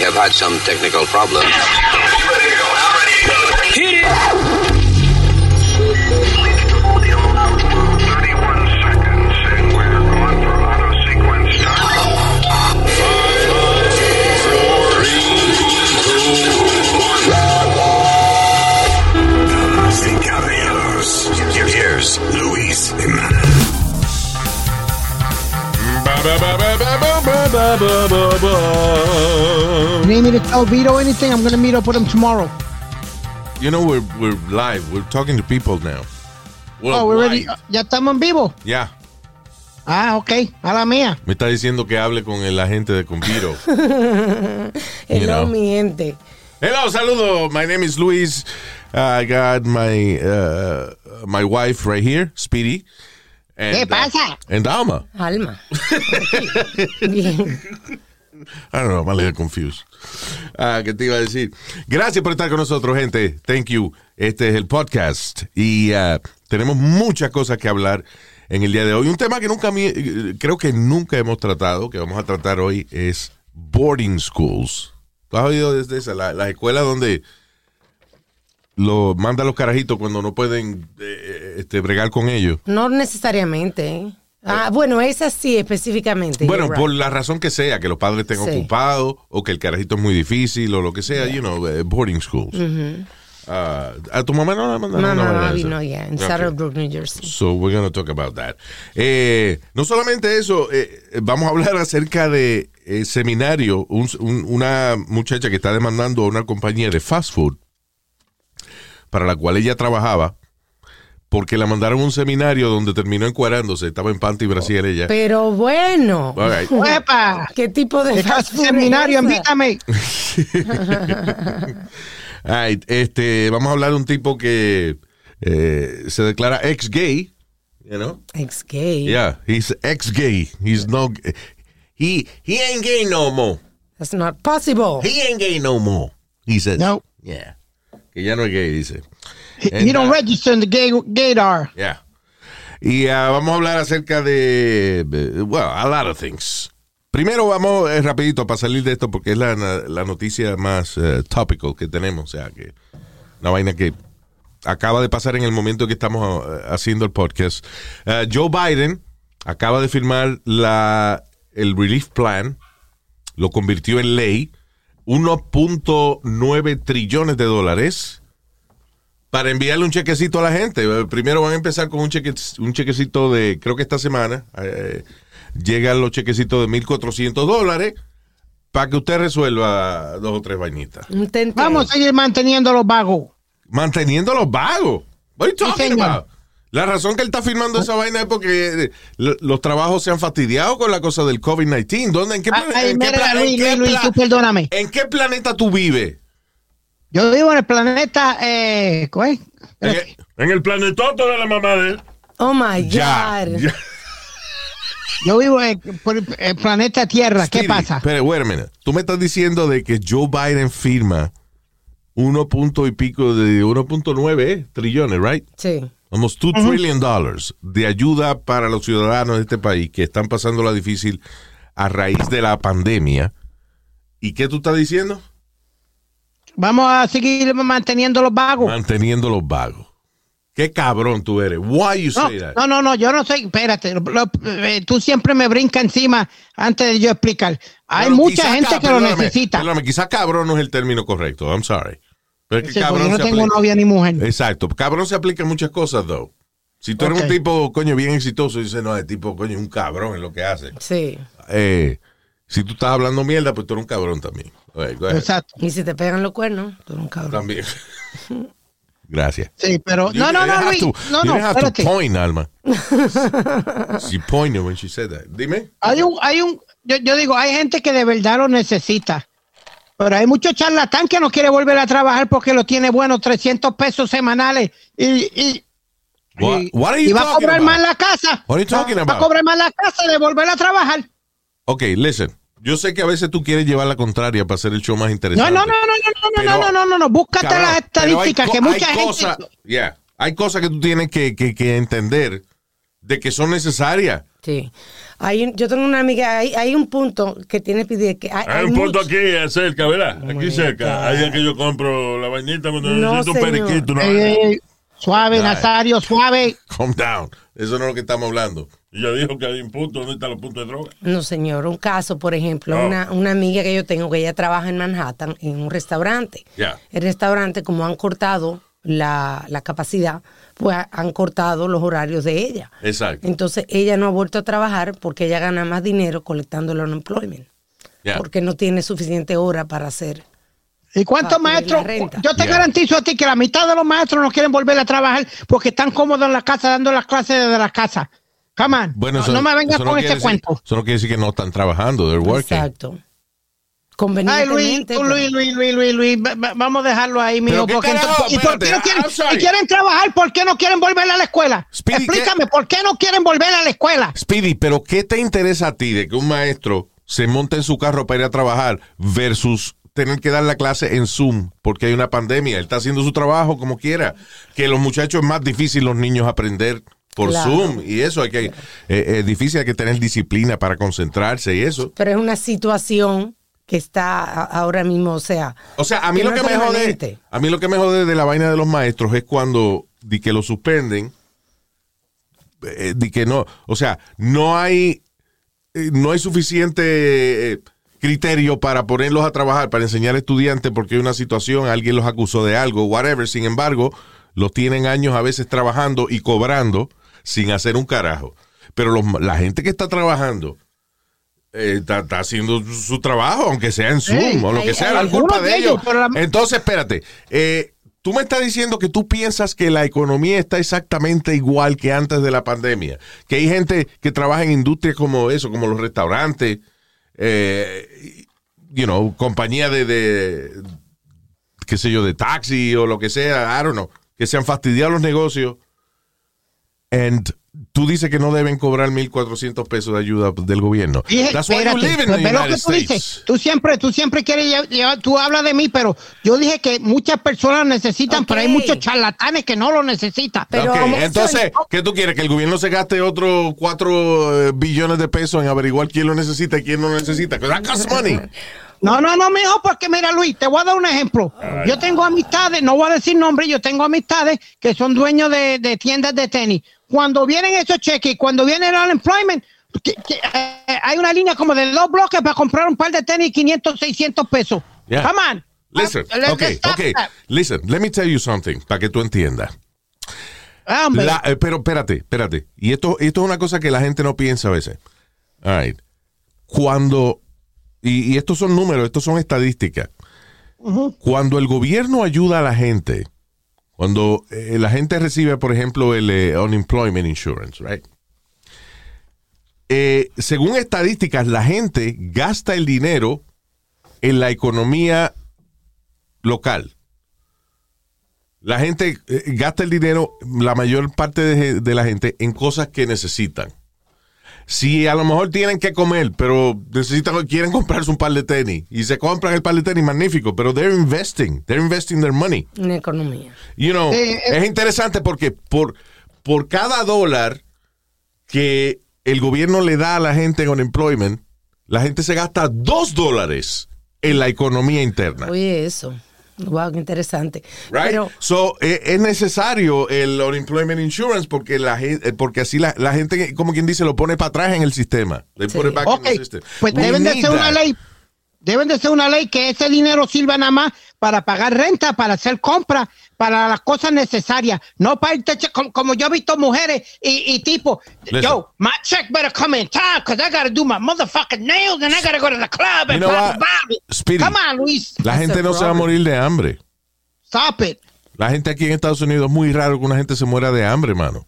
We have had some technical problems. Hit it! Damas y caballeros, here's Luis Jimenez. You need me to tell Vito anything? I'm going to meet up with him tomorrow. You know, we're, we're live. We're talking to people now. We're oh, we're ready. ¿Ya estamos en vivo? Yeah. Ah, ok. A la mía. Me está diciendo que hable con el agente de Compiro. Hello, know. mi gente. Hello, saludo. My name is Luis. I got my uh, my wife right here, Speedy. And, ¿Qué pasa? and Alma. Alma. Bien. I don't know, little confused. Ah, ¿Qué te iba a decir? Gracias por estar con nosotros, gente. Thank you. Este es el podcast. Y ah, tenemos muchas cosas que hablar en el día de hoy. Un tema que nunca, creo que nunca hemos tratado, que vamos a tratar hoy, es boarding schools. ¿Tú has oído desde esa? La, la escuela donde lo manda los carajitos cuando no pueden eh, este, bregar con ellos. No necesariamente. ¿eh? Ah, bueno, esa sí específicamente. Bueno, you're por right. la razón que sea, que los padres estén Sí. ocupados o que el carajito es muy difícil o lo que sea, you know, eh, boarding schools. Ah, ¿A tu mamá no la mandaron? No, una no, no, esa? vino ya, en Ok. Saddlebrook, New Jersey. So we're going to talk about that. Eh, no solamente eso, eh, vamos a hablar acerca de eh, seminario, un- un- una muchacha que está demandando a una compañía de fast food para la cual ella trabajaba porque la mandaron a un seminario donde terminó encuadrándose, estaba en panty y brasier ella. Pero bueno. ¿qué tipo de ¿Qué fast clase de food seminario? Invítame. Right, este, vamos a hablar de un tipo que eh, se declara ex-gay, you know? Ex gay. Yeah, he's ex-gay. He's no, he he ain't gay no more. That's not possible. He ain't gay no more. He says. No. Yeah. Que ya no es gay, dice. He, And, he don't uh, register in the gay gaydar. Yeah. Y ah, vamos a hablar acerca de, well, a lot of things. Primero vamos eh, rapidito para salir de esto porque es la, la noticia más eh, topical que tenemos, o sea, que una vaina que acaba de pasar en el momento que estamos eh, haciendo el podcast. Eh, Joe Biden acaba de firmar la, el relief plan, lo convirtió en ley, 1.9 trillones de dólares para enviarle un chequecito a la gente. Eh, Primero van a empezar con un, cheque, un chequecito de, creo que esta semana, eh, llegan los chequecitos de 1.400 dólares para que usted resuelva dos o tres tente. Vamos a seguir manteniendo los vagos. Manteniendo los vagos. What are you talking señor. about? La razón que él está firmando esa vaina es porque eh, lo- los trabajos se han fastidiado con la cosa del COVID-19. ¿Dónde? ¿En qué, perdóname. ¿En qué planeta tú vives? Yo vivo en el planeta, eh, ¿cuál es? En el, en el planetoto de la mamá de él. Oh my Ya. God. ya. Yo vivo en el planeta Tierra. ¿Qué pasa? Pero, wait a minute. Tú me estás diciendo de que Joe Biden firma uno punto y pico de 1.9 eh, trillones, right? Sí. Almost 2 trillion dollars de ayuda para los ciudadanos de este país que están pasando la difícil a raíz de la pandemia. ¿Y qué tú estás diciendo? Vamos a seguir manteniendo los vagos. Manteniendo los vagos. Qué cabrón tú eres. Why you No, say that? no, no, no, yo no sé, espérate, lo- lo- eh, tú siempre me brincas encima antes de yo explicar. Hay Bueno, mucha gente que lo necesita. Perdóname, quizá cabrón no es el término correcto. I'm sorry. Pero es que Sí, porque cabrón yo no tengo aplica- novia ni mujer. Exacto. Cabrón se aplica en muchas cosas, though. Si tú eres un tipo, coño, bien exitoso, dices, no, el tipo, coño, es un cabrón en lo que hace. Sí. Eh, si tú estás hablando mierda, pues tú eres un cabrón también. Exacto. Y si te pegan los cuernos, tú eres un cabrón. También. Gracias. Sí, pero You no, no, no, Luis, to- no, no, have to espérate. point, Alma. she pointed when she said that. Dime. Hay un, hay un, yo, yo digo, hay gente que de verdad lo necesita. Pero hay muchos charlatán que no quiere volver a trabajar porque lo tiene bueno 300 pesos semanales y, y, What, y- what y va a cobrar about? más la casa. What are you talking va, about? va a cobrar más la casa de volver a trabajar. Ok, listen. Yo sé que a veces tú quieres llevar la contraria para hacer el show más interesante. no, no, no, no, no, Pero- no, no, no, no, no, búscate Cabrón, las estadísticas que mucha hay gente... cosa- yeah, hay cosas que tú tienes que, que- que entender de que son necesarias. Sí. Hay, yo tengo una amiga, hay, hay un punto que tiene que que hay, Hay hay un punto mucho- aquí eh, cerca, ¿verdad? Aquí cerca. God. Ahí es que yo compro la vainita cuando No, necesito un señor. periquito. Ey, ey, suave, Ay. Nazario, suave. Calm down. Eso no es lo que estamos hablando. Y ya dijo que hay un punto. ¿Dónde están los puntos de droga? No, señor. Un caso, por ejemplo, Oh. una, una amiga que yo tengo que ella trabaja en Manhattan en un restaurante. Ya. El restaurante, como han cortado la, la capacidad, pues han cortado los horarios de ella. Exacto. Entonces ella no ha vuelto a trabajar porque ella gana más dinero colectando el unemployment. Porque no tiene suficiente hora para hacer. ¿Y cuántos maestros? Yo te Yeah. garantizo a ti que la mitad de los maestros no quieren volver a trabajar porque están cómodos en la casa dando las clases desde la casa. Come on. Bueno, no, eso, no me vengas no con decir- cuento. Eso no quiere decir que no están trabajando, they're working. Exacto. Ay, Luis, Convenientemente. pero- Luis, Luis, Luis, Luis, Luis, va- va- vamos a dejarlo ahí, mijo. Porque ¿Y por qué no quieren, si trabajar, ¿por qué no quieren volver a la escuela? Speedy, ¿qué- Explícame, ¿por qué no quieren volver a la escuela? Speedy, pero ¿qué te interesa a ti de que un maestro se monte en su carro para ir a trabajar versus tener que dar la clase en Zoom porque hay una pandemia? Él está haciendo su trabajo como quiera. Que los muchachos es más difícil los niños aprender por Claro. Zoom y eso hay que eh, es difícil hay que tener disciplina para concentrarse y eso. Pero es una situación que está ahora mismo, o sea. O sea, a mí que lo no que me jode, a mí lo que me jode de la vaina de los maestros es cuando di que lo suspenden, eh, di que no, o sea, no hay eh, no hay suficiente eh, criterio para ponerlos a trabajar, para enseñar a estudiantes porque hay una situación, alguien los acusó de algo, whatever. Sin embargo, los tienen años a veces trabajando y cobrando sin hacer un carajo. Pero los- la gente que está trabajando está, está haciendo su, trabajo, aunque sea en Zoom o lo que hay- sea, hay la culpa de ellos. ellos, pero la- Entonces, espérate. eh, tú me estás diciendo que tú piensas que la economía está exactamente igual que antes de la pandemia. Que hay gente que trabaja en industrias como eso, como los restaurantes, eh, you know, compañía de, de, qué sé yo, de taxi o lo que sea, I don't know, que se han fastidiado los negocios. And tú dices que no deben cobrar 1.400 pesos de ayuda del gobierno. Dije, That's why you espérate, live in the ve lo United que tú States. dices. Tú siempre, tú siempre quieres, lle- lle- tú hablas de mí, pero yo dije que muchas personas necesitan, pero hay muchos charlatanes que no lo necesitan. Pero- entonces, ¿qué tú quieres? ¿Que el gobierno se gaste otros 4 billones de pesos en averiguar quién lo necesita y quién no lo necesita? that costs money. No, no, no, mijo, porque mira, Luis, te voy a dar un ejemplo. Yo tengo amistades, no voy a decir nombre, yo tengo amistades que son dueños de, de tiendas de tenis. Cuando vienen esos cheques, cuando viene el unemployment, que- que, eh, hay una línea como de dos bloques para comprar un par de tenis 500, 600 pesos. Yeah. Come on. Listen, Uh, let's- ok, let's stop ok. that. Listen, let me tell you something, para que tú entiendas. Ah. La- eh, pero espérate, espérate. Y esto, esto es una cosa que la gente no piensa a veces. All right. Cuando, y, y estos son números, estos son estadísticas. Cuando el gobierno ayuda a la gente, cuando eh, la gente recibe, por ejemplo, el eh, unemployment insurance, right? Eh, según estadísticas, la gente gasta el dinero en la economía local. La gente gasta el dinero, la mayor parte de, de la gente, en cosas que necesitan. Si a lo mejor tienen que comer, pero necesitan, quieren comprarse un par de tenis y se compran el par de tenis, magnífico, pero they're investing, they're investing their money. En economía. You know, Eh, eh. es interesante porque por, por cada dólar que el gobierno le da a la gente en unemployment, la gente se gasta dos dólares en la economía interna. Oye, eso. Wow, qué interesante. Right? Pero, so, eh, es necesario el unemployment insurance porque la gente, porque así la, la gente, como quien dice, lo pone para atrás en el sistema. They Sí. put it back Ok, in the system. pues We deben de ser una ley, deben de ser una ley que ese dinero sirva nada más para pagar renta, para hacer compras, para las cosas necesarias, no para irte che- como, como yo he visto mujeres y, y tipo, Listen. yo, my check better come in time because I gotta do my motherfucking nails and I gotta go to the club and You know blah. Come on, Luis, La That's gente no se va a morir de hambre. stop it. La gente aquí en Estados Unidos es muy raro que una gente se muera de hambre, mano.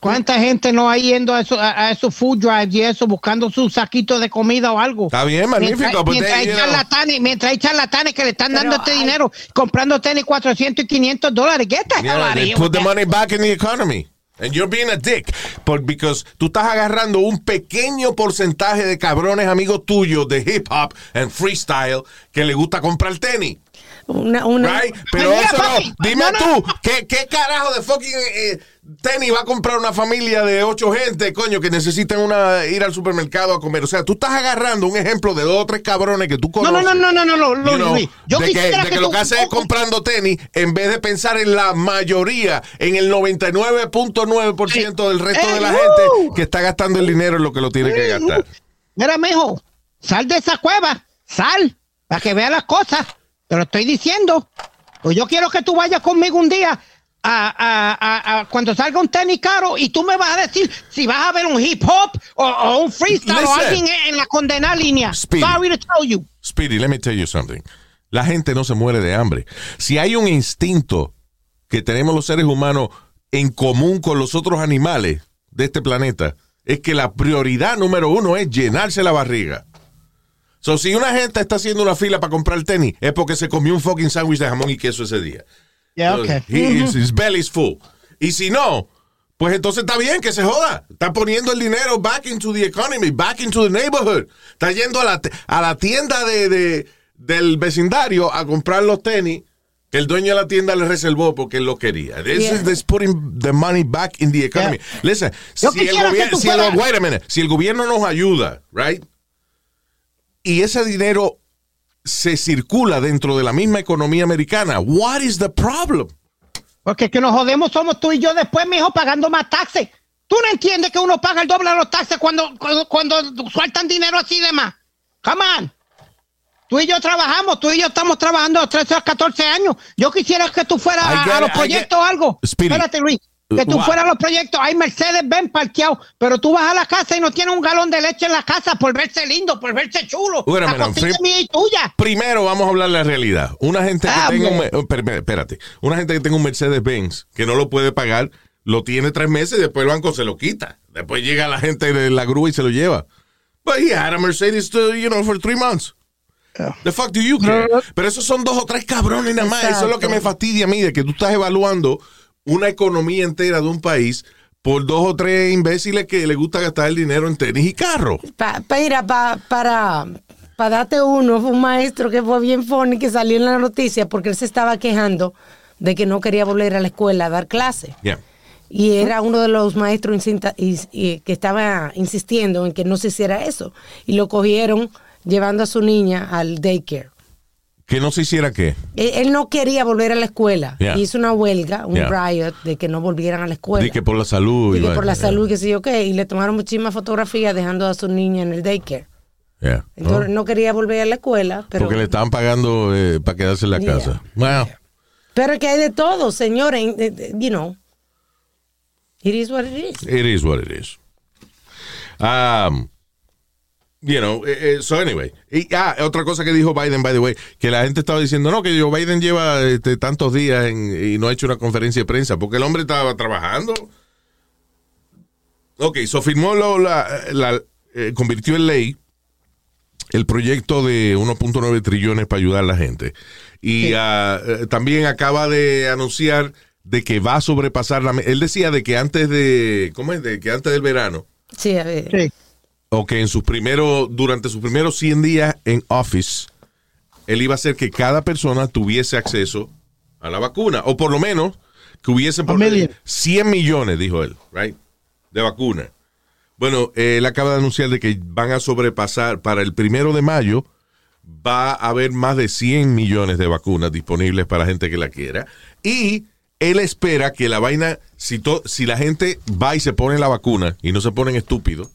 ¿Cuánta gente no hay yendo a, eso- a- a esos food drives y eso, buscando su saquito de comida o algo? Está bien, magnífico. Mientras, but mientras they, hay charlatanes, mientras hay charlatanes que le están Pero dando este hay- dinero, comprando tenis 400 y 500 dólares. The hell yeah, they put the money back in the economy. And you're being a dick. Por, because tú estás agarrando un pequeño porcentaje de cabrones amigos tuyos de hip hop and freestyle que le gusta comprar tenis. una, una, Right? Pero Mira, eso no. Dime no, no, tú. ¿qué, ¿qué carajo de fucking eh, tenis va a comprar una familia de ocho gente, coño, que necesitan una, ir al supermercado a comer. O sea, tú estás agarrando un ejemplo de dos o tres cabrones que tú No, conoces. no, no, no, no, no, no, know, Luis. Yo de que, de que que lo que hace es comprando tenis en vez de pensar en la mayoría, en el 99.9% del resto ¡Eh, de la uh! gente que está gastando el dinero en lo que lo tiene que gastar. Mira, mijo, sal de esa cueva, sal, para que vea las cosas. Te lo estoy diciendo. Pues yo quiero que tú vayas conmigo un día a, a- a- a- cuando salga un tenis caro y tú me vas a decir si vas a ver un hip hop o, o un freestyle o alguien en, en la condenada línea. Speedy. Sorry to tell you. Speedy, let me tell you something. La gente no se muere de hambre. Si hay un instinto que tenemos los seres humanos en común con los otros animales de este planeta, es que la prioridad número uno es llenarse la barriga. So, si una gente está haciendo una fila para comprar tenis, es porque se comió un fucking sándwich de jamón y queso ese día. Yeah, okay. he- his belly's full. Y si no, pues entonces está bien que se joda. Está poniendo el dinero back into the economy, back into the neighborhood. Está yendo a la, a la tienda de, de- del vecindario a comprar los tenis que el dueño de la tienda le reservó porque él lo quería. This Yeah. is putting the money back in the economy. Yeah. Listen, Yo si el, gobierno, tú si el- fueras- wait a minute, si el gobierno nos ayuda, right? Y ese dinero se circula dentro de la misma economía americana. What is the problem? Porque que nos jodemos somos tú y yo después, mijo, pagando más taxes. ¿Tú no entiendes que uno paga el doble de los taxes cuando, cuando, cuando sueltan dinero así de más? Come on. Tú y yo trabajamos, tú y yo estamos trabajando de 13 a 14 años. Yo quisiera que tú fueras a, a los proyectos o algo. Speedy. Espérate, Luis. Que tú What? fueras a los proyectos. Hay Mercedes Benz parqueado, pero tú vas a la casa y no tienes un galón de leche en la casa por verse lindo, por verse chulo. A la mía y tuya. Primero vamos a hablar la realidad. Una gente que Ah, tenga un, oh, espérate, una gente que tenga un Mercedes Benz que no lo puede pagar, lo tiene tres meses y después el banco se lo quita. Después llega la gente de la grúa y se lo lleva. But he had a Mercedes, uh, you know, for three months. The fuck do you care? Pero esos son dos o tres cabrones nada más. Eso es lo que me fastidia a mí, de que tú estás evaluando una economía entera de un país por dos o tres imbéciles que le gusta gastar el dinero en tenis y carro. Pa- pa- mira, pa- para, para darte uno, fue un maestro que fue bien funny que salió en la noticia porque él se estaba quejando de que no quería volver a la escuela a dar clase. Yeah. Y era uno de los maestros que estaba insistiendo en que no se hiciera eso. Y lo cogieron llevando a su niña al daycare. Que no se hiciera qué. Él, él no quería volver a la escuela. Yeah. Hizo una huelga, un Yeah. riot, de que no volvieran a la escuela. De que por la salud. Y que por la salud, que sé yo qué. Y le tomaron muchísimas fotografías dejando a su niña en el daycare. Yeah. Entonces ¿no? no quería volver a la escuela, pero, Porque le estaban pagando eh, para quedarse en la casa. Wow. pero que hay de todo, señores. eh, eh, You know. It is what it is. It is what it is. Um, you know, eh, eh, so anyway. Y, ah, otra cosa que dijo Biden, by the way, que la gente estaba diciendo, no, que Joe Biden lleva este, tantos días en- y no ha hecho una conferencia de prensa, porque el hombre estaba trabajando. Ok, so firmó lo- la, la- eh, convirtió en ley el proyecto de 1.9 trillones para ayudar a la gente. Y eh, también acaba de anunciar de que va a sobrepasar la... me- Él decía de que antes de... ¿Cómo es? De que antes del verano, Sí, a ver. Sí. O que en sus primeros, durante sus primeros 100 días en office, él iba a hacer que cada persona tuviese acceso a la vacuna, o por lo menos que hubiese por million. 100 millones, dijo él, right, de vacuna. Bueno, eh, él acaba de anunciar de que van a sobrepasar para el primero de mayo, va a haber más de 100 millones de vacunas disponibles para gente que la quiera. Y él espera que la vaina, si, to- si la gente va y se pone la vacuna y no se ponen estúpidos,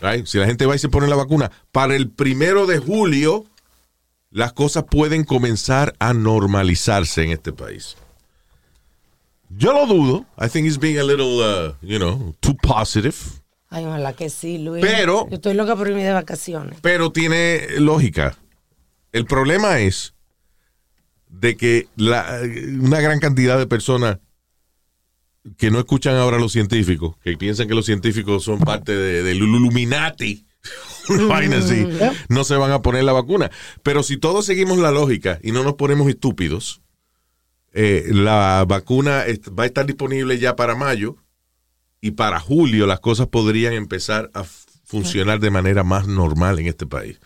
right? si la gente va y se pone la vacuna, para el primero de julio las cosas pueden comenzar a normalizarse en este país. Yo lo dudo. I think he's being a little, uh, you know, too positive. Ay, ojalá que sí, Luis. Pero- Yo estoy loca por irme de vacaciones. pero tiene lógica. El problema es de que la- una gran cantidad de personas que no escuchan ahora los científicos, que piensan que los científicos son parte de- del Illuminati, una vaina así, no se van a poner la vacuna. Pero si todos seguimos la lógica y no nos ponemos estúpidos, eh, la vacuna va a estar disponible ya para mayo y para julio las cosas podrían empezar a funcionar de manera más normal en este país.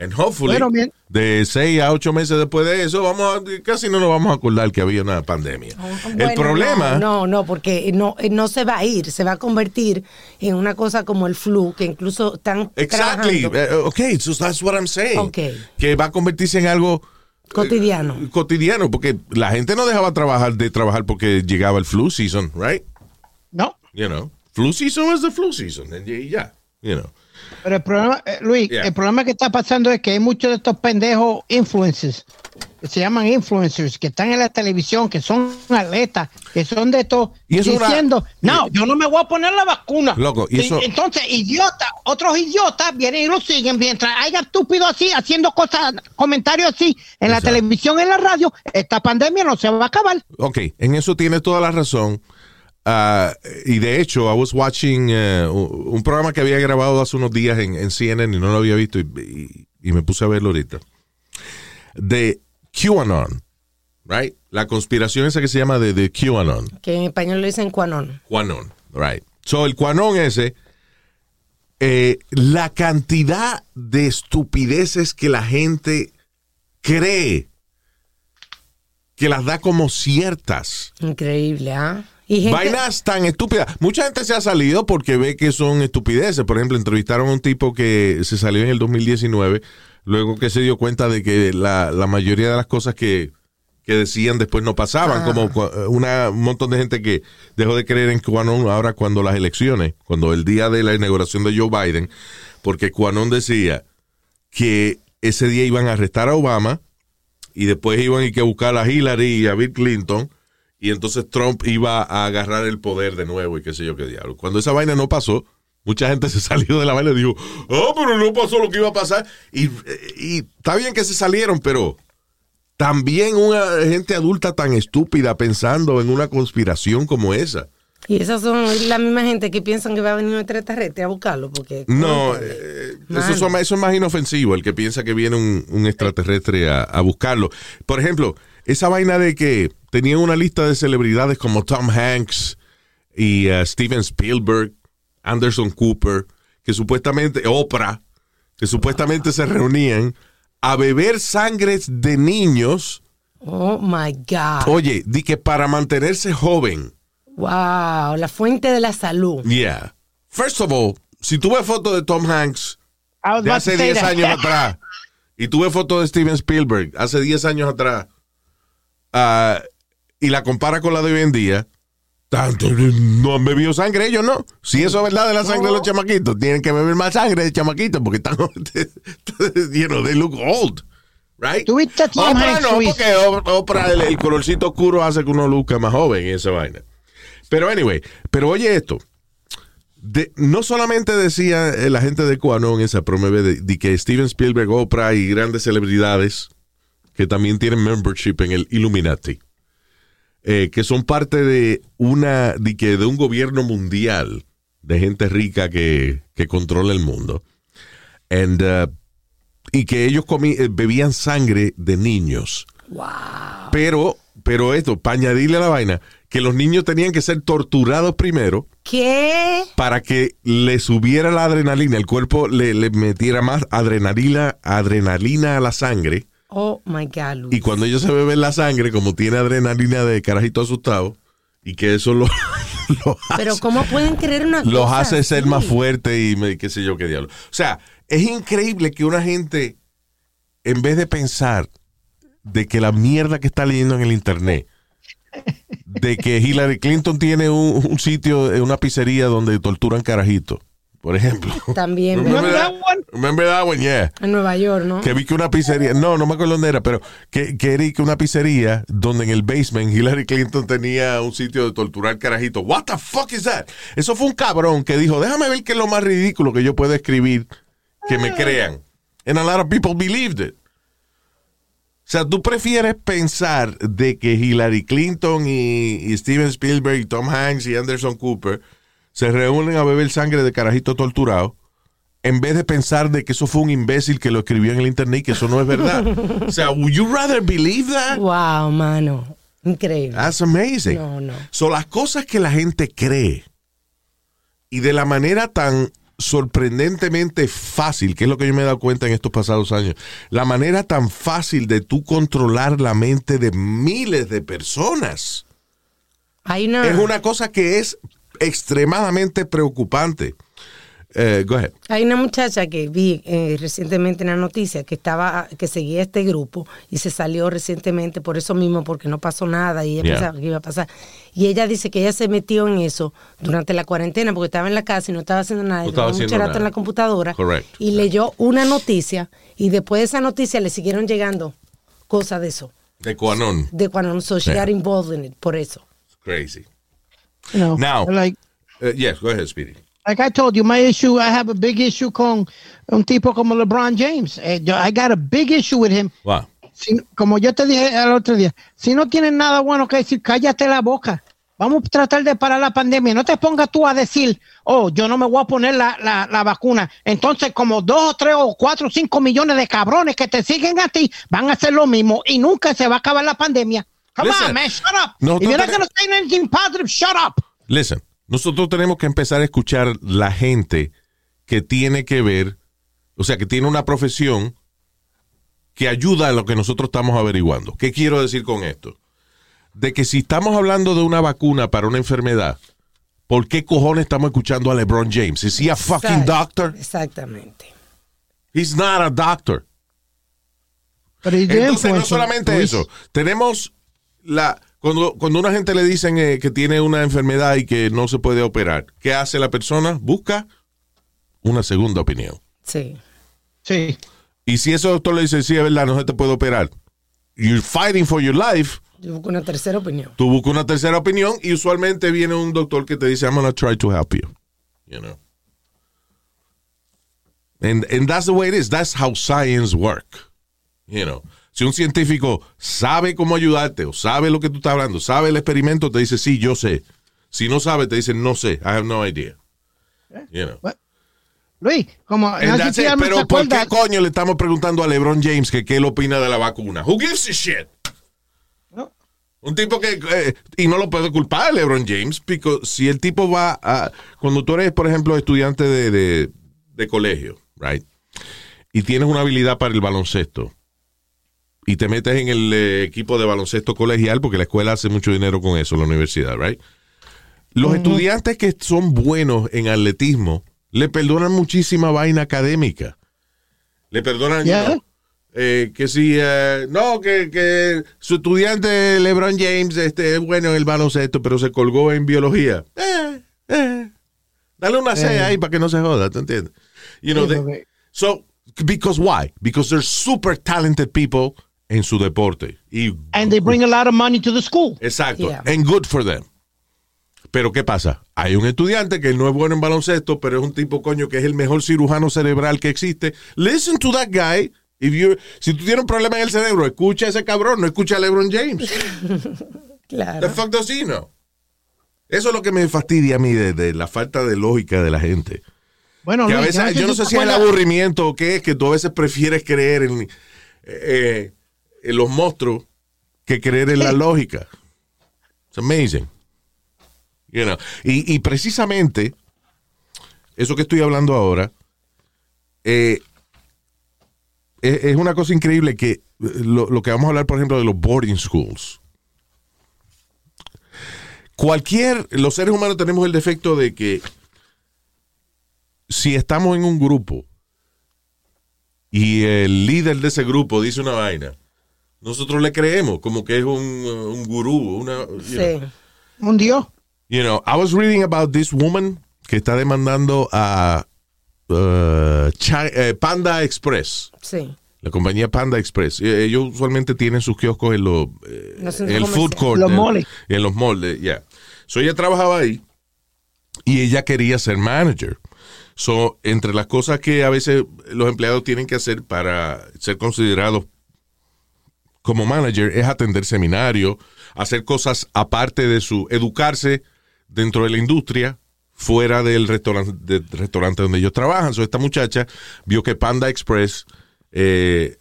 And hopefully, bien. de seis a ocho meses después de eso, vamos a- casi no nos vamos a acordar que había una pandemia. el Bueno, problema, No, no, no, porque no, eh, no se va a ir, se va a convertir en una cosa como el flu, que incluso están exactly, trabajando eh, okay, so that's what I'm saying. Okay. Que va a convertirse en algo cotidiano. eh, cotidiano, porque la gente no dejaba trabajar de trabajar porque llegaba el flu season, right? No. You know, flu season is the flu season, and y ya, you know. Pero el problema, eh, Luis, Yeah. el problema que está pasando es que hay muchos de estos pendejos influencers, que se llaman influencers, que están en la televisión, que son atletas, que son de estos, Y eso una- diciendo, no, yo no me voy a poner la vacuna. Loco, y eso- Entonces, idiotas, otros idiotas vienen y lo siguen, mientras haya estúpidos así, haciendo cosas, comentarios así, en la televisión, en la radio, esta pandemia no se va a acabar. Ok, en eso tienes toda la razón. Ah, y de hecho, I was watching eh, un programa que había grabado hace unos días en, en CNN y no lo había visto y, y- y me puse a verlo ahorita. De QAnon, right? La conspiración esa que se llama de, de QAnon. Que en español le dicen cuanón. QAnon, right. So, el QAnon ese, eh, la cantidad de estupideces que la gente cree que las da como ciertas. Increíble, ¿ah? Gente, Vainas tan estúpidas. Mucha gente se ha salido porque ve que son estupideces. Por ejemplo, entrevistaron a un tipo que se salió en el 2019, luego que se dio cuenta de que la, la mayoría de las cosas que, que decían después no pasaban, como una, un montón de gente que dejó de creer en QAnon ahora cuando las elecciones, cuando el día de la inauguración de Joe Biden, porque QAnon decía que ese día iban a arrestar a Obama y después iban y que buscar a Hillary y a Bill Clinton y entonces Trump iba a agarrar el poder de nuevo y qué sé yo qué diablo. Cuando esa vaina no pasó, mucha gente se salió de la vaina y dijo, ah, pero no pasó lo que iba a pasar. Y, y está bien que se salieron, pero también una gente adulta tan estúpida pensando en una conspiración como esa. y esas son la misma gente que piensan que va a venir un extraterrestre a buscarlo. Porque, No, eh, eso, son eso es más inofensivo, el que piensa que viene un, un extraterrestre a, a buscarlo. Por ejemplo, esa vaina de que tenían una lista de celebridades como Tom Hanks y eh, Steven Spielberg, Anderson Cooper, que supuestamente, Oprah, que supuestamente se reunían a beber sangres de niños, Oh my God. oye, di que para mantenerse joven. Wow, la fuente de la salud. Yeah. First of all, si tú ves fotos de Tom Hanks de hace say 10 that. años atrás. Y tuve fotos de Steven Spielberg hace 10 años atrás. Ah, y la compara con la de hoy en día. Tanto, no han bebido sangre ellos, ¿no? Si eso es verdad de la sangre de los chamaquitos, tienen que beber más sangre de chamaquitos porque están, you know, they look old. Right? ¿Tuviste a Tom Oprah Hanks, no, porque Oprah, el, el colorcito oscuro hace que uno luzca más joven y esa vaina. Pero anyway, pero oye esto. De- no solamente decía eh, la gente de QAnon esa promueve de, de que Steven Spielberg, Oprah y grandes celebridades que también tienen membership en el Illuminati, eh, que son parte de una de, que, de un gobierno mundial de gente rica que, que controla el mundo. And, uh, y que ellos eh, bebían sangre de niños. Pero, pero esto, para añadirle a la vaina, que los niños tenían que ser torturados primero ¿Qué? para que le subiera la adrenalina, el cuerpo le, le metiera más adrenalina, adrenalina a la sangre. Oh my God, Luis. Y cuando ellos se beben la sangre, como tiene adrenalina de carajito asustado, y que eso lo, lo Pero hace, ¿cómo pueden creer una los hace ser más fuerte y me- qué sé yo qué diablo. O sea, es increíble que una gente, en vez de pensar de que la mierda que está leyendo en el internet, de que Hillary Clinton tiene un, un sitio, eh, una pizzería donde torturan carajitos, por ejemplo. También, Remember that one? Remember that one, yeah. En Nueva York, ¿no? Que vi que una pizzería, no, no me acuerdo dónde era, pero que, que era que una pizzería donde en el basement Hillary Clinton tenía un sitio de torturar carajitos. What the fuck is that? Eso fue un cabrón que dijo, déjame ver qué es lo más ridículo que yo puedo escribir que me crean. And a lot of people believed it. O sea, tú prefieres pensar de que Hillary Clinton y, y Steven Spielberg y Tom Hanks y Anderson Cooper se reúnen a beber sangre de carajito torturado en vez de pensar de que eso fue un imbécil que lo escribió en el internet y que eso no es verdad. o sea, would you rather believe that? Wow, mano. Increíble. That's amazing. No, no. Son las cosas que la gente cree y de la manera tan sorprendentemente fácil, que es lo que yo me he dado cuenta en estos pasados años, la manera tan fácil de tú controlar la mente de miles de personas. Una, Es una cosa que es extremadamente preocupante. Eh, go ahead. hay una muchacha que vi eh, recientemente en la noticia que estaba que seguía este grupo y se salió recientemente por eso mismo porque no pasó nada y ella Yeah. pensaba que iba a pasar y ella dice que ella se metió en eso durante la cuarentena porque estaba en la casa y no estaba haciendo nada No estaba duró mucho haciendo rato nada. en la computadora Correcto. y leyó una noticia y después de esa noticia le siguieron llegando cosas de eso De Quanon. de cuando so she Yeah. got involved in it por eso Crazy. You know, Now- like, Uh, yes, go ahead, Speedy. like I told you, my issue, I have a big issue con un tipo como LeBron James. Eh, I got a big issue with him. Wow. Si- como yo te dije el otro día, si no tienes nada bueno que decir, cállate la boca. Vamos a tratar de parar la pandemia. No te pongas tú a decir, oh, yo no me voy a poner la, la, la vacuna. Entonces, como dos o tres o cuatro o cinco millones de cabrones que te siguen a ti van a hacer lo mismo y nunca se va a acabar la pandemia. Come Listen, on, man, shut up. nosotros If you're not tenemos- going to say anything positive, shut up. Listen, nosotros tenemos que empezar a escuchar la gente que tiene que ver, o sea, que tiene una profesión que ayuda a lo que nosotros estamos averiguando. ¿Qué quiero decir con esto? De que si estamos hablando de una vacuna para una enfermedad, ¿por qué cojones estamos escuchando a LeBron James? ¿Es he a fucking doctor? exactamente He's not a doctor. But he's the Entonces, no solamente Luis. eso. Tenemos la. Cuando, cuando una gente le dicen eh, que tiene una enfermedad y que no se puede operar, ¿qué hace la persona? Busca una segunda opinión. sí Sí. Y si ese doctor le dice, sí, es verdad, no se te puede operar, you're fighting for your life, yo busco una tercera opinión tú buscas una tercera opinión y usualmente viene un doctor que te dice, I'm gonna try to help you. You know. And, and that's the way it is. That's how science work. You know. Si un científico sabe cómo ayudarte o sabe lo que tú estás hablando, sabe el experimento, te dice, sí, yo sé. Si no sabe, te dice, no sé, I have no idea. You know. Luis, como no it. Pero ¿por qué coño le estamos preguntando a LeBron James que qué él opina de la vacuna? Who gives a shit? No. Un tipo que, eh, y no lo puedo culpar a LeBron James, porque si el tipo va a, cuando tú eres, por ejemplo, estudiante de, de, de colegio, right, y tienes una habilidad para el baloncesto, y te metes en el eh, equipo de baloncesto colegial, porque la escuela hace mucho dinero con eso, la universidad, right, los estudiantes que son buenos en atletismo le perdonan muchísima vaina académica. Le perdonan Yeah. eh, que si eh, no, que, que su estudiante LeBron James este, es bueno en el baloncesto, pero se colgó en biología. Dale una C ahí para que no se joda, ¿te entiendes? You know, they- so, because why? Because they're super talented people en su deporte. Y And they bring a lot of money to the school. Exacto. Yeah. And good for them. Pero ¿qué pasa? Hay un estudiante que no es bueno en baloncesto, pero es un tipo coño que es el mejor cirujano cerebral que existe. Listen to that guy. If you, si tú tienes un problema en el cerebro, escucha a ese cabrón, no escucha a LeBron James. The claro fuck does he know? Eso es lo que me fastidia a mí de, de la falta de lógica de la gente. Bueno, Que a Luis, veces, yo no sé si es el aburrimiento o qué es, que tú a veces prefieres creer en, eh, en los monstruos que creer en la lógica. It's amazing. You know. y, y precisamente, eso que estoy hablando ahora, eh, es, es una cosa increíble que eh, lo, lo que vamos a hablar, por ejemplo, de los boarding schools. Cualquier, los seres humanos tenemos el defecto de que si estamos en un grupo y el líder de ese grupo dice una vaina, nosotros le creemos como que es un, uh, un gurú, una, you sí know. Un dios. You know, I was reading about this woman que está demandando a uh, eh, Panda Express, sí la compañía Panda Express. Eh, Ellos usualmente tienen sus kioscos en, los, eh, Los en el food court. Los eh, moles. En los moldes, ya. So ella trabajaba ahí y ella quería ser manager. So, entre las cosas que a veces los empleados tienen que hacer para ser considerados como manager es atender seminarios, hacer cosas aparte de su educarse dentro de la industria, fuera del restaurante, donde ellos trabajan. So, esta muchacha vio que Panda Express eh,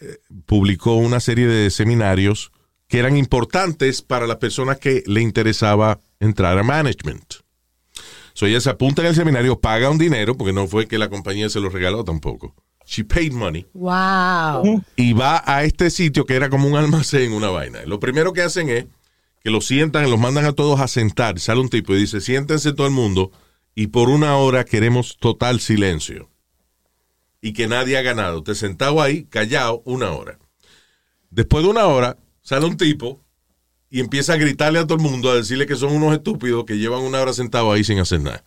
publicó una serie de seminarios que eran importantes para las personas que le interesaba entrar a management. So ella se apunta en el seminario, paga un dinero, porque no fue que la compañía se lo regaló tampoco. She paid money. Wow. Y va a este sitio que era como un almacén, una vaina. Lo primero que hacen es que los sientan, los mandan a todos a sentar. Sale un tipo y dice, siéntense todo el mundo y por una hora queremos total silencio. Y que nadie ha ganado. Te sentado ahí, callado, una hora. Después de una hora, sale un tipo y empieza a gritarle a todo el mundo, a decirle que son unos estúpidos que llevan una hora sentados ahí sin hacer nada.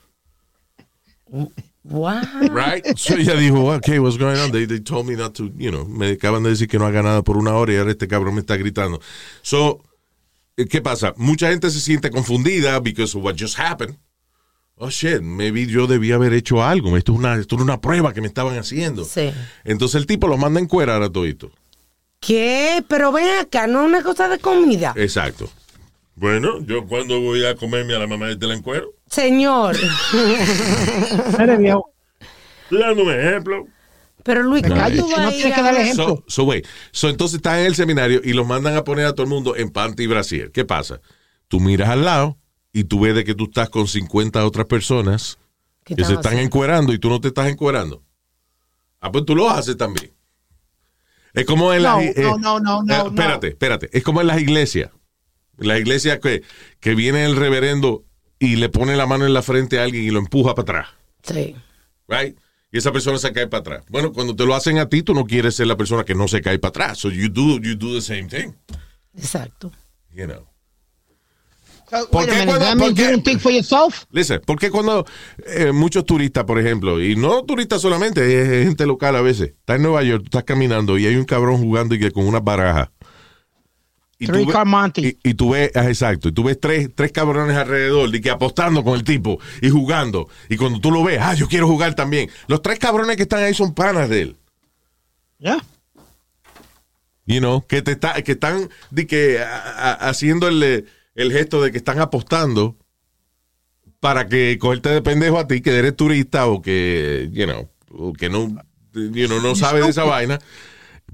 Wow. Right? So ella dijo, okay, what's going on? They, they told me not to, you know, me acaban de decir que no haga nada por una hora y ahora este cabrón me está gritando. So, eh, ¿qué pasa? Mucha gente se siente confundida because of what just happened. Oh shit, maybe yo debía haber hecho algo. Esto es una, esto era una prueba que me estaban haciendo. Sí. Entonces el tipo lo manda a encuerar a todito. ¿Qué? Pero ven acá, no es una cosa de comida. Exacto. Bueno, yo cuando voy a comerme a la mamá de la encuero, Señor. Mire, viejo. estoy un ejemplo. Pero Luis, ¿cómo tú vas No a tienes ir que dar ejemplo. So, so wait. So, entonces están en el seminario y los mandan a poner a todo el mundo en panty y brasier. ¿Qué pasa? Tú miras al lado y tú ves de que tú estás con 50 otras personas ¿Qué que se están haciendo? encuerando y tú no te estás encuerando. Ah, pues tú lo haces también. Es como en No, las... no, no, no, no, eh, espérate, espérate. Es como en las iglesias. En las iglesias que, que viene el reverendo y le pone la mano en la frente a alguien y lo empuja para atrás. Sí. Right? Y esa persona se cae para atrás. Bueno, cuando te lo hacen a ti, tú no quieres ser la persona que no se cae para atrás. So you do, you do the same thing. Exacto. You know. So, ¿Por qué minute, cuando- that por means qué? you don't think for yourself? Listen, porque cuando eh, muchos turistas, por ejemplo, y no turistas solamente, es gente local a veces, está en Nueva York, tú estás caminando y hay un cabrón jugando y que con una baraja. Y Three ve-. Y, y tú ves, ah, exacto, y tú ves tres, tres cabrones alrededor y que apostando con el tipo y jugando. Y cuando tú lo ves, ah, yo quiero jugar también. Los tres cabrones que están ahí son panas de él. Yeah. You know, que te está, que están de que, a- a- haciendo el, el gesto de que están apostando para que cogerte de pendejo a ti, que eres turista o que, you know, o que no, you know, no sabes de esa vaina,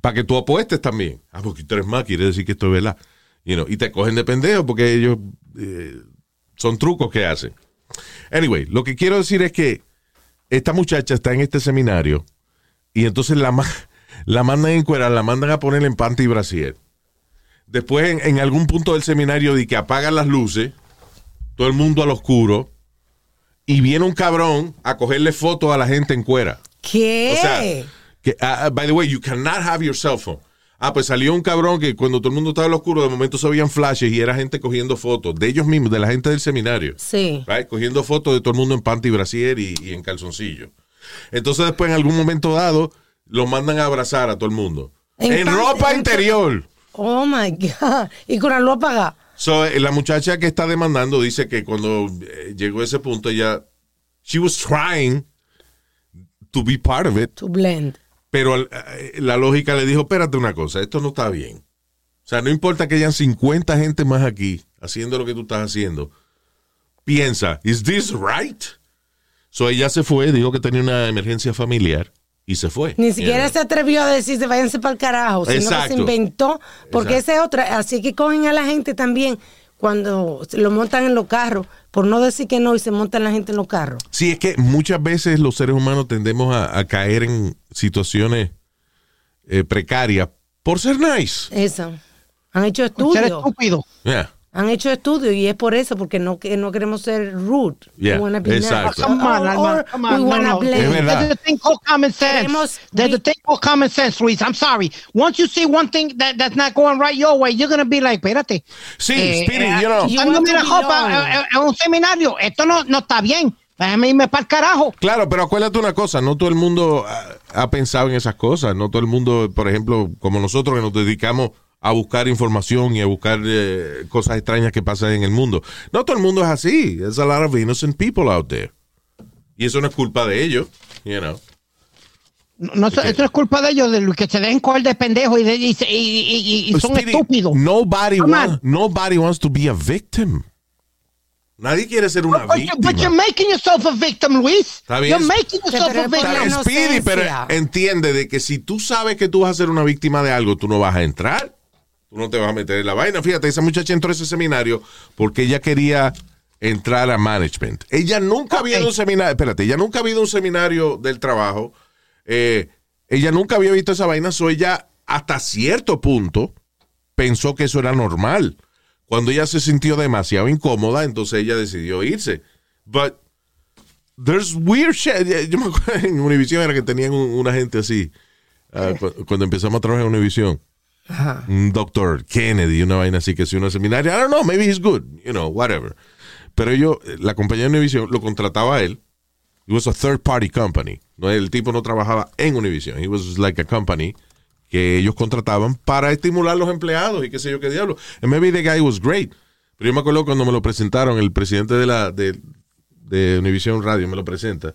para que tú apuestes también. Ah, porque tú eres más, quiere decir que esto es verdad. You know, y te cogen de pendejo porque ellos eh, son trucos que hacen. Anyway, lo que quiero decir es que esta muchacha está en este seminario y entonces la, la mandan a encuerar, la mandan a poner en panty y brasier. Después, en, en algún punto del seminario, di que apagan las luces, todo el mundo al oscuro, y viene un cabrón a cogerle fotos a la gente en cuera. ¿Qué? O sea, que, ah, ah, by the way, you cannot have your cell phone. Ah, pues salió un cabrón que cuando todo el mundo estaba al oscuro, de momento se veían flashes y era gente cogiendo fotos de ellos mismos, de la gente del seminario. sí. Right? Cogiendo fotos de todo el mundo en panty y brasier y, y en calzoncillo. Entonces después en algún momento dado los mandan a abrazar a todo el mundo. En En, ropa en- interior. Oh my God. Y con la luz apagada. So, eh, la muchacha que está demandando dice que cuando eh, llegó a ese punto ella, she was trying to be part of it, To blend. Pero al- eh, la lógica le dijo, espérate una cosa, esto no está bien. O sea, no importa que hayan 50 gente más aquí haciendo lo que tú estás haciendo. Piensa, ¿is this right? So ella se fue, dijo que tenía una emergencia familiar y se fue. Ni siquiera Yeah. se atrevió a decirse váyanse para el carajo, sino que Exacto. se inventó, porque Exacto. esa es otra. Así que cogen a la gente también cuando se lo montan en los carros, por no decir que no, y se montan la gente en los carros. Sí, es que muchas veces los seres humanos tendemos a, a caer en situaciones eh, precarias por ser nice. Eso. Han hecho Ser estudios. estúpido. Yeah. Han hecho estudios y es por eso, porque no, que no queremos ser rude. Yeah, We wanna be nice. exacto. Come on, Or- come we on. No, wanna no. blend. Es verdad. There's a thing called common Queremos sense. There's a thing called common sense, Luis. I'm sorry. Once you see one thing that, that's not going right your way, you're going to be like, espérate. Sí, Eh, Speedy, eh, you know. Want to la ropa eh, eh, en un seminario. Esto no, no está bien. Déjame irme para el carajo. Claro, pero acuérdate una cosa, no todo el mundo ha, ha pensado en esas cosas, no todo el mundo, por ejemplo, como nosotros que nos dedicamos a buscar información y a buscar eh, cosas extrañas que pasan en el mundo. No todo el mundo es así. There's a lot of innocent people out there. Y eso no es culpa de ellos, you know. No, no, eso- es culpa de ellos, de los que se dejen coger de pendejo y, de- y, se- y- y- son Speedy, estúpidos. Nobody, wants, nobody wants to be a victim. Nadie quiere ser una But, víctima. but you're making yourself a victim, Luis. Está bien. You're making yourself Pero a victim. Speedy, pero entiende de que si tú sabes que tú vas a ser una víctima de algo, tú no vas a entrar. Tú no te vas a meter en la vaina. Fíjate, esa muchacha entró a ese seminario porque ella quería entrar a management. Ella nunca había ido a un seminario, espérate, ella nunca había ido a un seminario del trabajo. eh, ella nunca había visto esa vaina, so ella hasta cierto punto pensó que eso era normal. Cuando ella se sintió demasiado incómoda, entonces ella decidió irse. But there's weird shit. Yo me acuerdo en Univision era que tenían un- una gente así. ah, cu- cuando empezamos a trabajar en Univision. Un doctor Kennedy, una vaina así que si uno seminario, I don't know, maybe he's good, you know, whatever. Pero ellos, la compañía de Univision lo contrataba a él. It was a third party company. No, el tipo no trabajaba en Univision. He was like a company que ellos contrataban para estimular los empleados y qué sé yo qué diablo. And maybe the guy was great. Pero yo me acuerdo cuando me lo presentaron, el presidente de la de, de Univision Radio me lo presenta.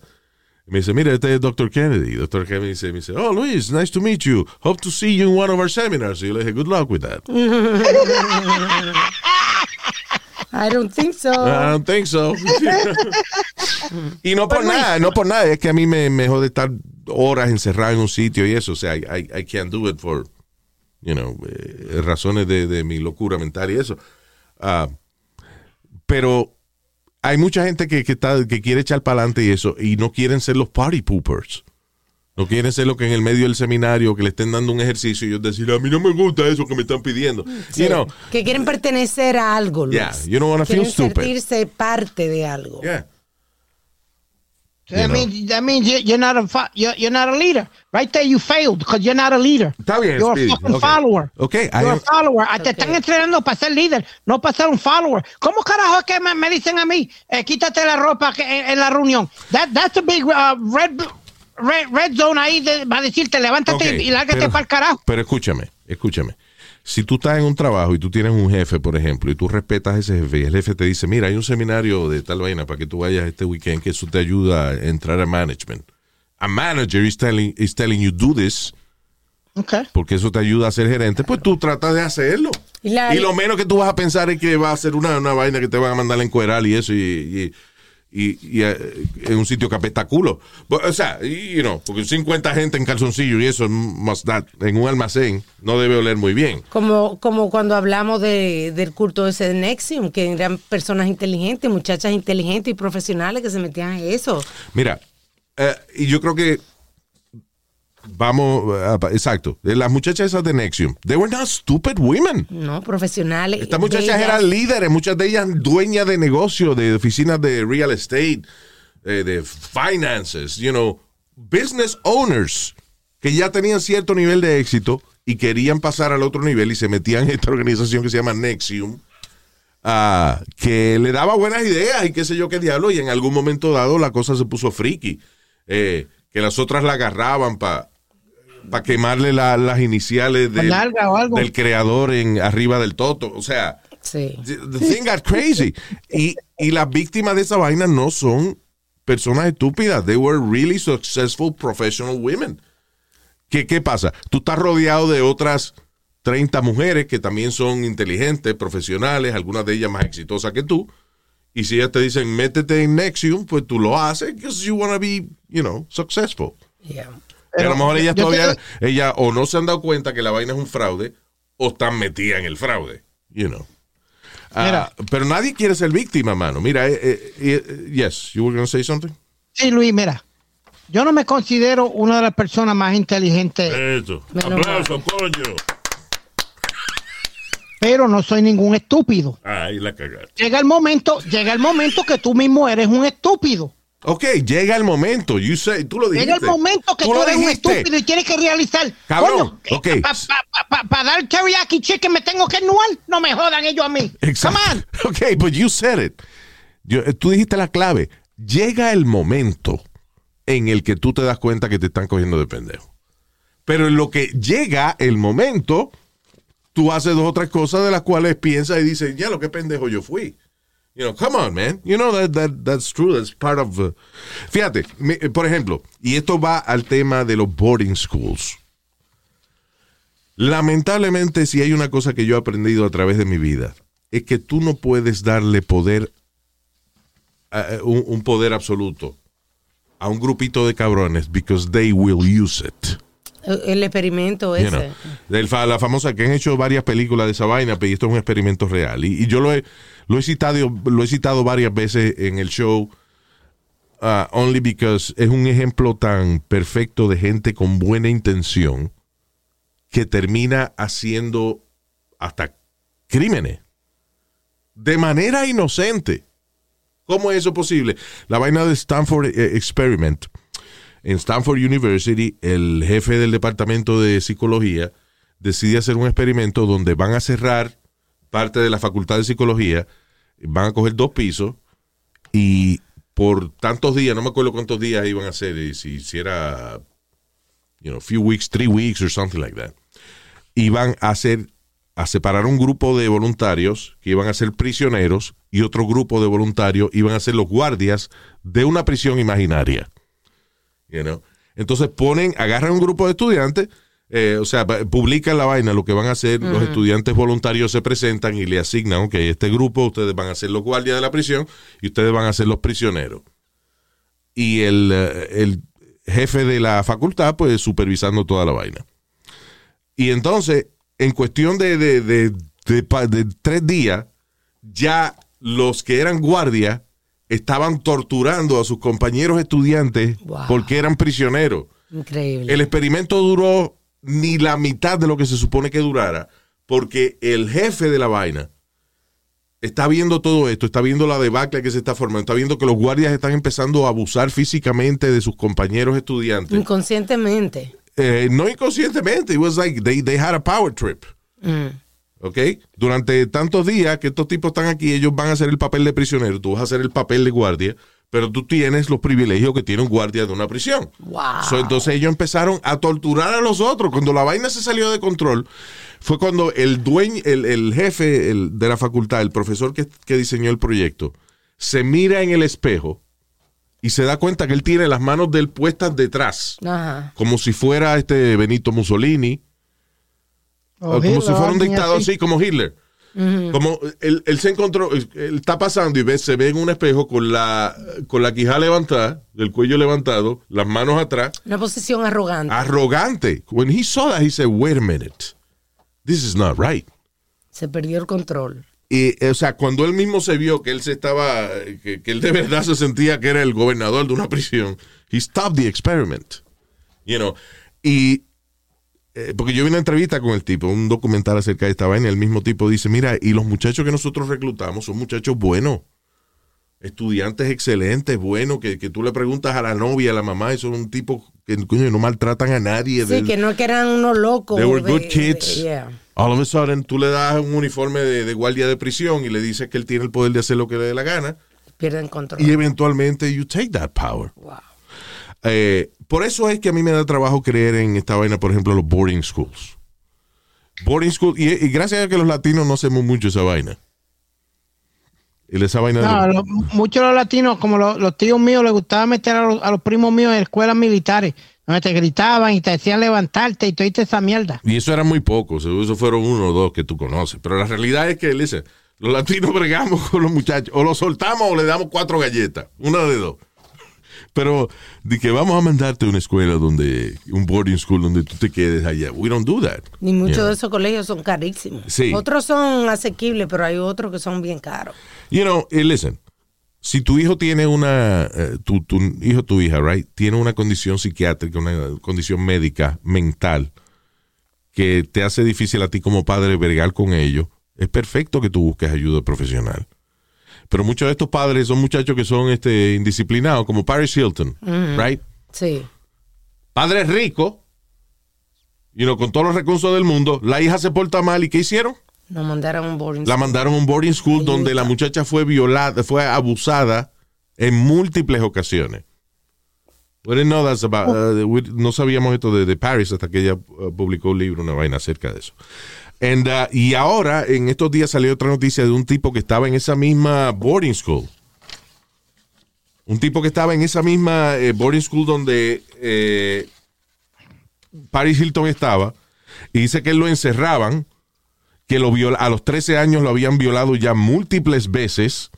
Me dice, mira, este es Dr. Kennedy. Dr. Kennedy dice, me dice, oh, Luis, nice to meet you. Hope to see you in one of our seminars. Y yo le dije, good luck with that. I don't think so. I don't think so. y no por nada, no por nada. Es que a mí me, me jode estar horas encerrado en un sitio y eso. O sea, I, I, I can't do it for, you know, eh, razones de, de mi locura mental y eso. Ah, pero hay mucha gente que, que, está, que quiere echar para adelante y eso, y no quieren ser los party poopers. No quieren ser lo que en el medio del seminario que le estén dando un ejercicio y ellos decir, a mí no me gusta eso que me están pidiendo. Sí, You know, que quieren pertenecer a algo, Luis. Yeah, you don't wanna feel Quieren stupid. sentirse parte de algo. yeah. That know. means, that means you- you're not a you're, you're not a leader. Right there, you failed because you're not a leader. Está bien, You're Speedy. a fucking Okay. follower. Okay, I You're am- a follower. Ah, Te están entrenando para ser líder, no para ser un follower. ¿Cómo carajo es que me, me dicen a mí, eh, quítate la ropa que, en, en la reunión? That, that's a big uh, red, red, red zone ahí de- va a decirte, levántate Ok, y lárgate para el carajo. Pero escúchame, escúchame. Si tú estás en un trabajo y tú tienes un jefe, por ejemplo, y tú respetas a ese jefe, y el jefe te dice, mira, hay un seminario de tal vaina para que tú vayas este weekend, que eso te ayuda a entrar a management. A manager is telling, is telling you do this, Okay. porque eso te ayuda a ser gerente, pues tú tratas de hacerlo. Y la- y lo menos que tú vas a pensar es que va a ser una, una vaina que te van a mandar a encuerar y eso, y, y, y- y, eh, en un sitio que apesta a culo. Bu- O sea, y, you know, porque 50 gente en calzoncillo y eso must not- en un almacén no debe oler muy bien. Como, como cuando hablamos de, del culto ese de Nexium, que eran personas inteligentes, muchachas inteligentes y profesionales que se metían en eso. Mira, eh, y yo creo que vamos, a- exacto, de las muchachas esas de Nexium, they were not stupid women. No, profesionales. Estas muchachas eran líderes, muchas de ellas dueñas de negocio, de oficinas de real estate, eh, de finances, you know, business owners, que ya tenían cierto nivel de éxito y querían pasar al otro nivel y se metían en esta organización que se llama Nexium, ah, que le daba buenas ideas y qué sé yo qué diablo, y en algún momento dado la cosa se puso friki, eh, que las otras la agarraban para para quemarle la- las iniciales del, creador en arriba del toto. O sea, Sí. the thing got crazy. Y, y las víctimas de esa vaina no son personas estúpidas. They were really successful professional women. ¿Qué, qué pasa? Tú estás rodeado de otras 30 mujeres que también son inteligentes, profesionales, algunas de ellas más exitosas que tú. Y si ellas te dicen, métete en Nexium, pues tú lo haces because you want to be, you know, successful. Yeah. Pero, a lo mejor ellas todavía, te- ellas o no se han dado cuenta que la vaina es un fraude, o están metidas en el fraude, you know. Ah, Mira. pero nadie quiere ser víctima, mano. Mira, eh, eh, eh, yes, you were going to say something? Sí, Luis, mira. Yo no me considero una de las personas más inteligentes, Eso. Aplauso, coño. pero no soy ningún estúpido. Ahí la cagaste. Llega el momento, llega el momento que tú mismo eres un estúpido. Ok, llega el momento. You say, tú lo dijiste. Llega el momento que tú, lo eres un estúpido y tienes que realizar. Cabrón, ok. Para dar teriyaki chicken me tengo que anuar. No me jodan ellos a mí. Exacto. Come on. Ok, but you said it. Yo- eh, tú dijiste la clave. Llega el momento en el que tú te das cuenta que te están cogiendo de pendejo. Pero en lo que llega el momento, tú haces dos o tres cosas de las cuales piensas y dices, ya lo que pendejo yo fui. You know, come on, man. You know that, that that's true. That's part of. uh, Fíjate, mi- eh, por ejemplo, y esto va al tema de los boarding schools. Lamentablemente, si hay una cosa que yo he aprendido a través de mi vida, es que tú no puedes darle poder, a- un, un poder absoluto a un grupito de cabrones because they will use it. El experimento You ese. know, del fa- la famosa que han hecho varias películas de esa vaina, pero esto es un experimento real. Y, y yo lo he, lo he citado, lo he citado varias veces en el show, uh, only because es un ejemplo tan perfecto de gente con buena intención que termina haciendo hasta crímenes de manera inocente. ¿Cómo es eso posible? La vaina de Stanford eh, Experiment. En Stanford University, el jefe del departamento de psicología decide hacer un experimento donde van a cerrar parte de la facultad de psicología, van a coger dos pisos y por tantos días, no me acuerdo cuántos días iban a hacer, y si, si era, you know, few weeks, three weeks or something like that, iban a hacer, a separar un grupo de voluntarios que iban a ser prisioneros y otro grupo de voluntarios iban a ser los guardias de una prisión imaginaria. You know? Entonces ponen, agarran un grupo de estudiantes, eh, o sea, publican la vaina, lo que van a hacer, los estudiantes voluntarios se presentan y le asignan, ok, este grupo, ustedes van a ser los guardias de la prisión y ustedes van a ser los prisioneros. Y el, eh, el jefe de la facultad, pues supervisando toda la vaina. Y entonces, en cuestión de, de, de- de tres días, ya los que eran guardias estaban torturando a sus compañeros estudiantes Wow. porque eran prisioneros. Increíble. El experimento duró ni la mitad de lo que se supone que durara, porque el jefe de la vaina está viendo todo esto, está viendo la debacle que se está formando, está viendo que los guardias están empezando a abusar físicamente de sus compañeros estudiantes. Inconscientemente. Eh, no inconscientemente, it was like they, they had a power trip. Mm. ¿Ok? Durante tantos días que estos tipos están aquí, ellos van a hacer el papel de prisionero, tú vas a hacer el papel de guardia, pero tú tienes los privilegios que tiene un guardia de una prisión. Wow. So, entonces ellos empezaron a torturar a los otros. Cuando la vaina se salió de control, fue cuando el dueño, el, el jefe el- de la facultad, el profesor que, que diseñó el proyecto, se mira en el espejo y se da cuenta que él tiene las manos de él puestas detrás, Ajá. como si fuera este Benito Mussolini, O o como Hitler, si fuera un dictador así, como Hitler. Como él, él se encontró, él, está pasando y ve, se ve en un espejo con la, con la quija levantada, el cuello levantado, las manos atrás, Una posición arrogante. arrogante. When he saw that, he said, wait a minute, this is not right. Se perdió el control. Y, eh, o sea, cuando él mismo se vio que él se estaba, que, que él de verdad se sentía que era el gobernador de una prisión, he stopped the experiment. You know, y eh, porque yo vi una entrevista con el tipo, un documental acerca de esta vaina, el mismo tipo dice, mira, y los muchachos que nosotros reclutamos son muchachos buenos, estudiantes excelentes, buenos, que, que tú le preguntas a la novia, a la mamá, y son un tipo que coño, no maltratan a nadie. Sí, que no que eran unos locos. They were good de- kids. yeah. All of a sudden, tú le das un uniforme de, de guardia de prisión y le dices que él tiene el poder de hacer lo que le dé la gana. Pierden control. Y eventualmente, you take that power. Wow. Eh, por eso es que a mí me da trabajo creer en esta vaina, por ejemplo, los boarding schools. Boarding school, y, y gracias a que los latinos no hacemos mucho esa vaina. Y esa vaina de No, los- lo- muchos de los latinos, como los, los tíos míos, les gustaba meter a los, a los primos míos en escuelas militares, donde te gritaban y te decían levantarte y toda esa mierda. Y eso eran muy pocos, eso fueron uno o dos que tú conoces. Pero la realidad es que, listen, los latinos bregamos con los muchachos, o los soltamos o le damos cuatro galletas, una de dos. Pero de que vamos a mandarte a una escuela donde, un boarding school donde tú te quedes allá, we don't do that. Ni muchos Yeah. de esos colegios son carísimos. Sí. Otros son asequibles, pero hay otros que son bien caros. You know, eh, listen, si tu hijo tiene una, eh, tu, tu hijo, tu hija, right, tiene una condición psiquiátrica, una condición médica, mental, que te hace difícil a ti como padre vergar con ellos, es perfecto que tú busques ayuda profesional. Pero muchos de estos padres son muchachos que son este, indisciplinados, como Paris Hilton, right? Sí. Padre rico, you know, con todos los recursos del mundo, la hija se porta mal y ¿qué hicieron? Nos mandaron un boarding La school. mandaron a un boarding school donde la muchacha fue violada, fue abusada en múltiples ocasiones. We didn't know that's about- uh, we- no sabíamos esto de, de Paris hasta que ella uh, publicó un libro, una vaina acerca de eso. And, uh, y ahora, en estos días salió otra noticia de un tipo que estaba en esa misma boarding school. Un tipo que estaba en esa misma eh, boarding school donde eh, Paris Hilton estaba. Y dice que lo encerraban que lo viola, a los 13 años lo habían violado ya múltiples veces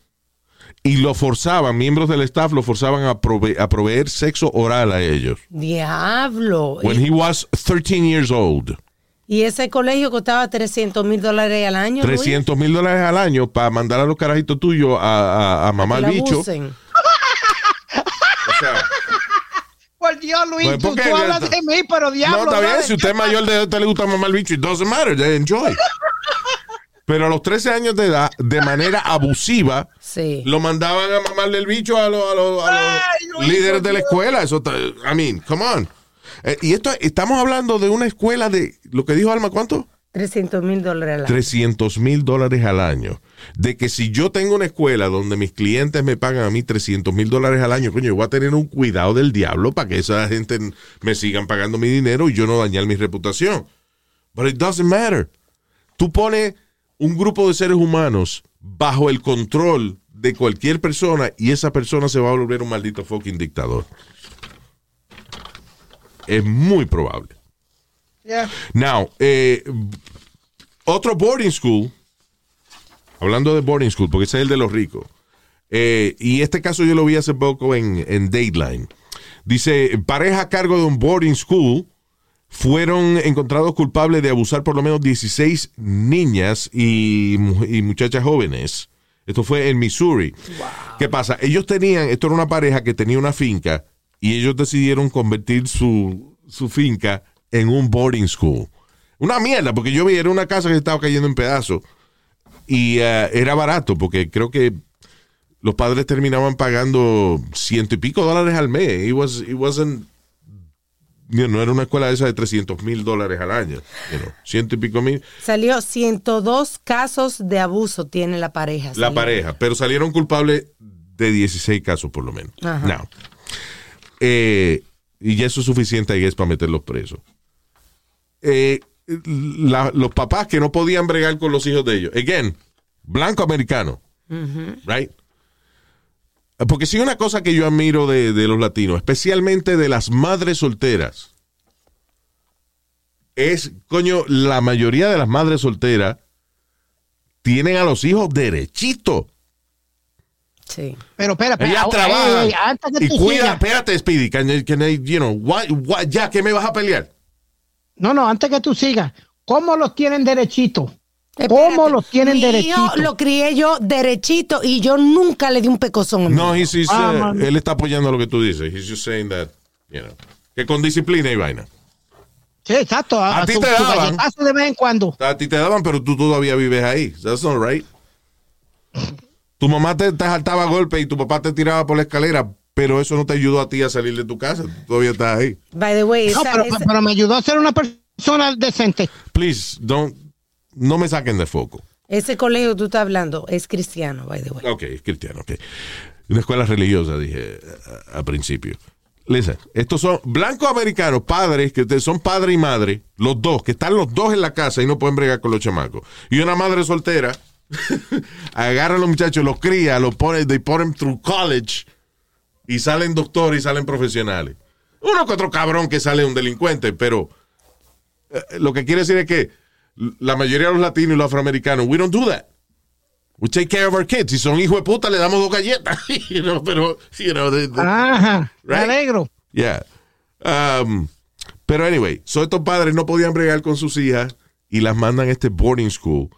y lo forzaban, miembros del staff lo forzaban a, prove- a proveer sexo oral a ellos. Diablo. When he was 13 years old. Y ese colegio costaba 300 mil dólares al año. Luis, 300 mil dólares al año para mandar a los carajitos tuyos a, a, que la bicho. abusen. O sea, Por Dios, Luis, Pues, tú, hablas de mí, pero diablo. no, está bien. Si usted es mayor de edad, a usted le gusta mamar bicho, it doesn't matter. they Enjoy. Pero a los 13 años de edad, de manera abusiva, Sí. lo mandaban a mamarle el bicho a los, a los- a los Ay, Luis, líderes de la escuela. Eso, está- I mean, come on. Eh, y esto, estamos hablando de una escuela de, lo que dijo Alma, ¿cuánto? 300 mil dólares al año. 300 mil dólares al año. De que si yo tengo una escuela donde mis clientes me pagan a mí 300 mil dólares al año, coño, yo voy a tener un cuidado del diablo para que esa gente me sigan pagando mi dinero y yo no dañar mi reputación. But it doesn't matter. Tú pones un grupo de seres humanos bajo el control de cualquier persona y esa persona se va a volver un maldito fucking dictador. Es muy probable. Yeah. Now, eh, otro boarding school, hablando de boarding school, porque ese es el de los ricos, eh, y este caso yo lo vi hace poco en, en Dateline. Dice, pareja a cargo de un boarding school fueron encontrados culpables de abusar por lo menos 16 niñas y, y muchachas jóvenes. Esto fue en Missouri. ¿Qué pasa? Ellos tenían, esto era una pareja que tenía una finca y ellos decidieron convertir su, su finca en un boarding school. Una mierda, porque yo vi, era una casa que estaba cayendo en pedazos y eh, era barato, porque creo que los padres terminaban pagando ciento y pico dólares al mes. It, was, it wasn't, you know, no era una escuela esa de 300 mil dólares al año. you know, ciento y pico mil. Salió 102 casos de abuso tiene la pareja. La Salió. pareja, pero salieron culpables de 16 casos por lo menos. Ajá. Now, eh, y ya eso es suficiente ahí es para meterlos presos. Eh, la- los papás que no podían bregar con los hijos de ellos. Again, blanco americano. Right? Porque si una cosa que yo admiro de, de los latinos, especialmente de las madres solteras, es, coño, la mayoría de las madres solteras tienen a los hijos derechito. Sí. Pero espera, espera. Ellas ey, ey, antes que y tú cuidan. sigas. Espérate, Speedy, can I, you know, why- why- ya, ¿qué me vas a pelear? No, no, antes que tú sigas. ¿Cómo los tienen derechito? Espérate. ¿Cómo los tienen derechito? hijo lo crié yo derechito y yo nunca le di un pecozón. No, he's- he's, Ah, uh, él está apoyando lo que tú dices. He's just saying that, you know, que con disciplina y vaina. Sí, exacto. A, A ti te daban. de vez en cuando. A ti te daban, pero tú todavía vives ahí. That's not right. Tu mamá te, te saltaba a golpe y tu papá te tiraba por la escalera, pero eso no te ayudó a ti a salir de tu casa. Tú todavía estás ahí. By the way, No, esa- pero, esa- pero me ayudó a ser una persona decente. Please, don't, no me saquen de foco. ese colegio que tú estás hablando es cristiano, by the way. Ok, es cristiano, ok. Una escuela religiosa, dije a, a principio. Listen, estos son blancos americanos, padres, que son padre y madre, los dos, que están los dos en la casa y no pueden bregar con los chamacos. Y una madre soltera, agarra a los muchachos, los cría, los pone, they put them through college y salen doctores y salen profesionales. Uno que otro cabrón que sale un delincuente, pero eh, lo que quiere decir es que la mayoría de los latinos y los afroamericanos, we don't do that. We take care of our kids. Si son hijos de puta, le damos dos galletas. you know, pero, you know, the- the- Ajá, me alegro. yeah. Um, pero anyway, so estos padres no podían bregar con sus hijas y las mandan a este boarding school.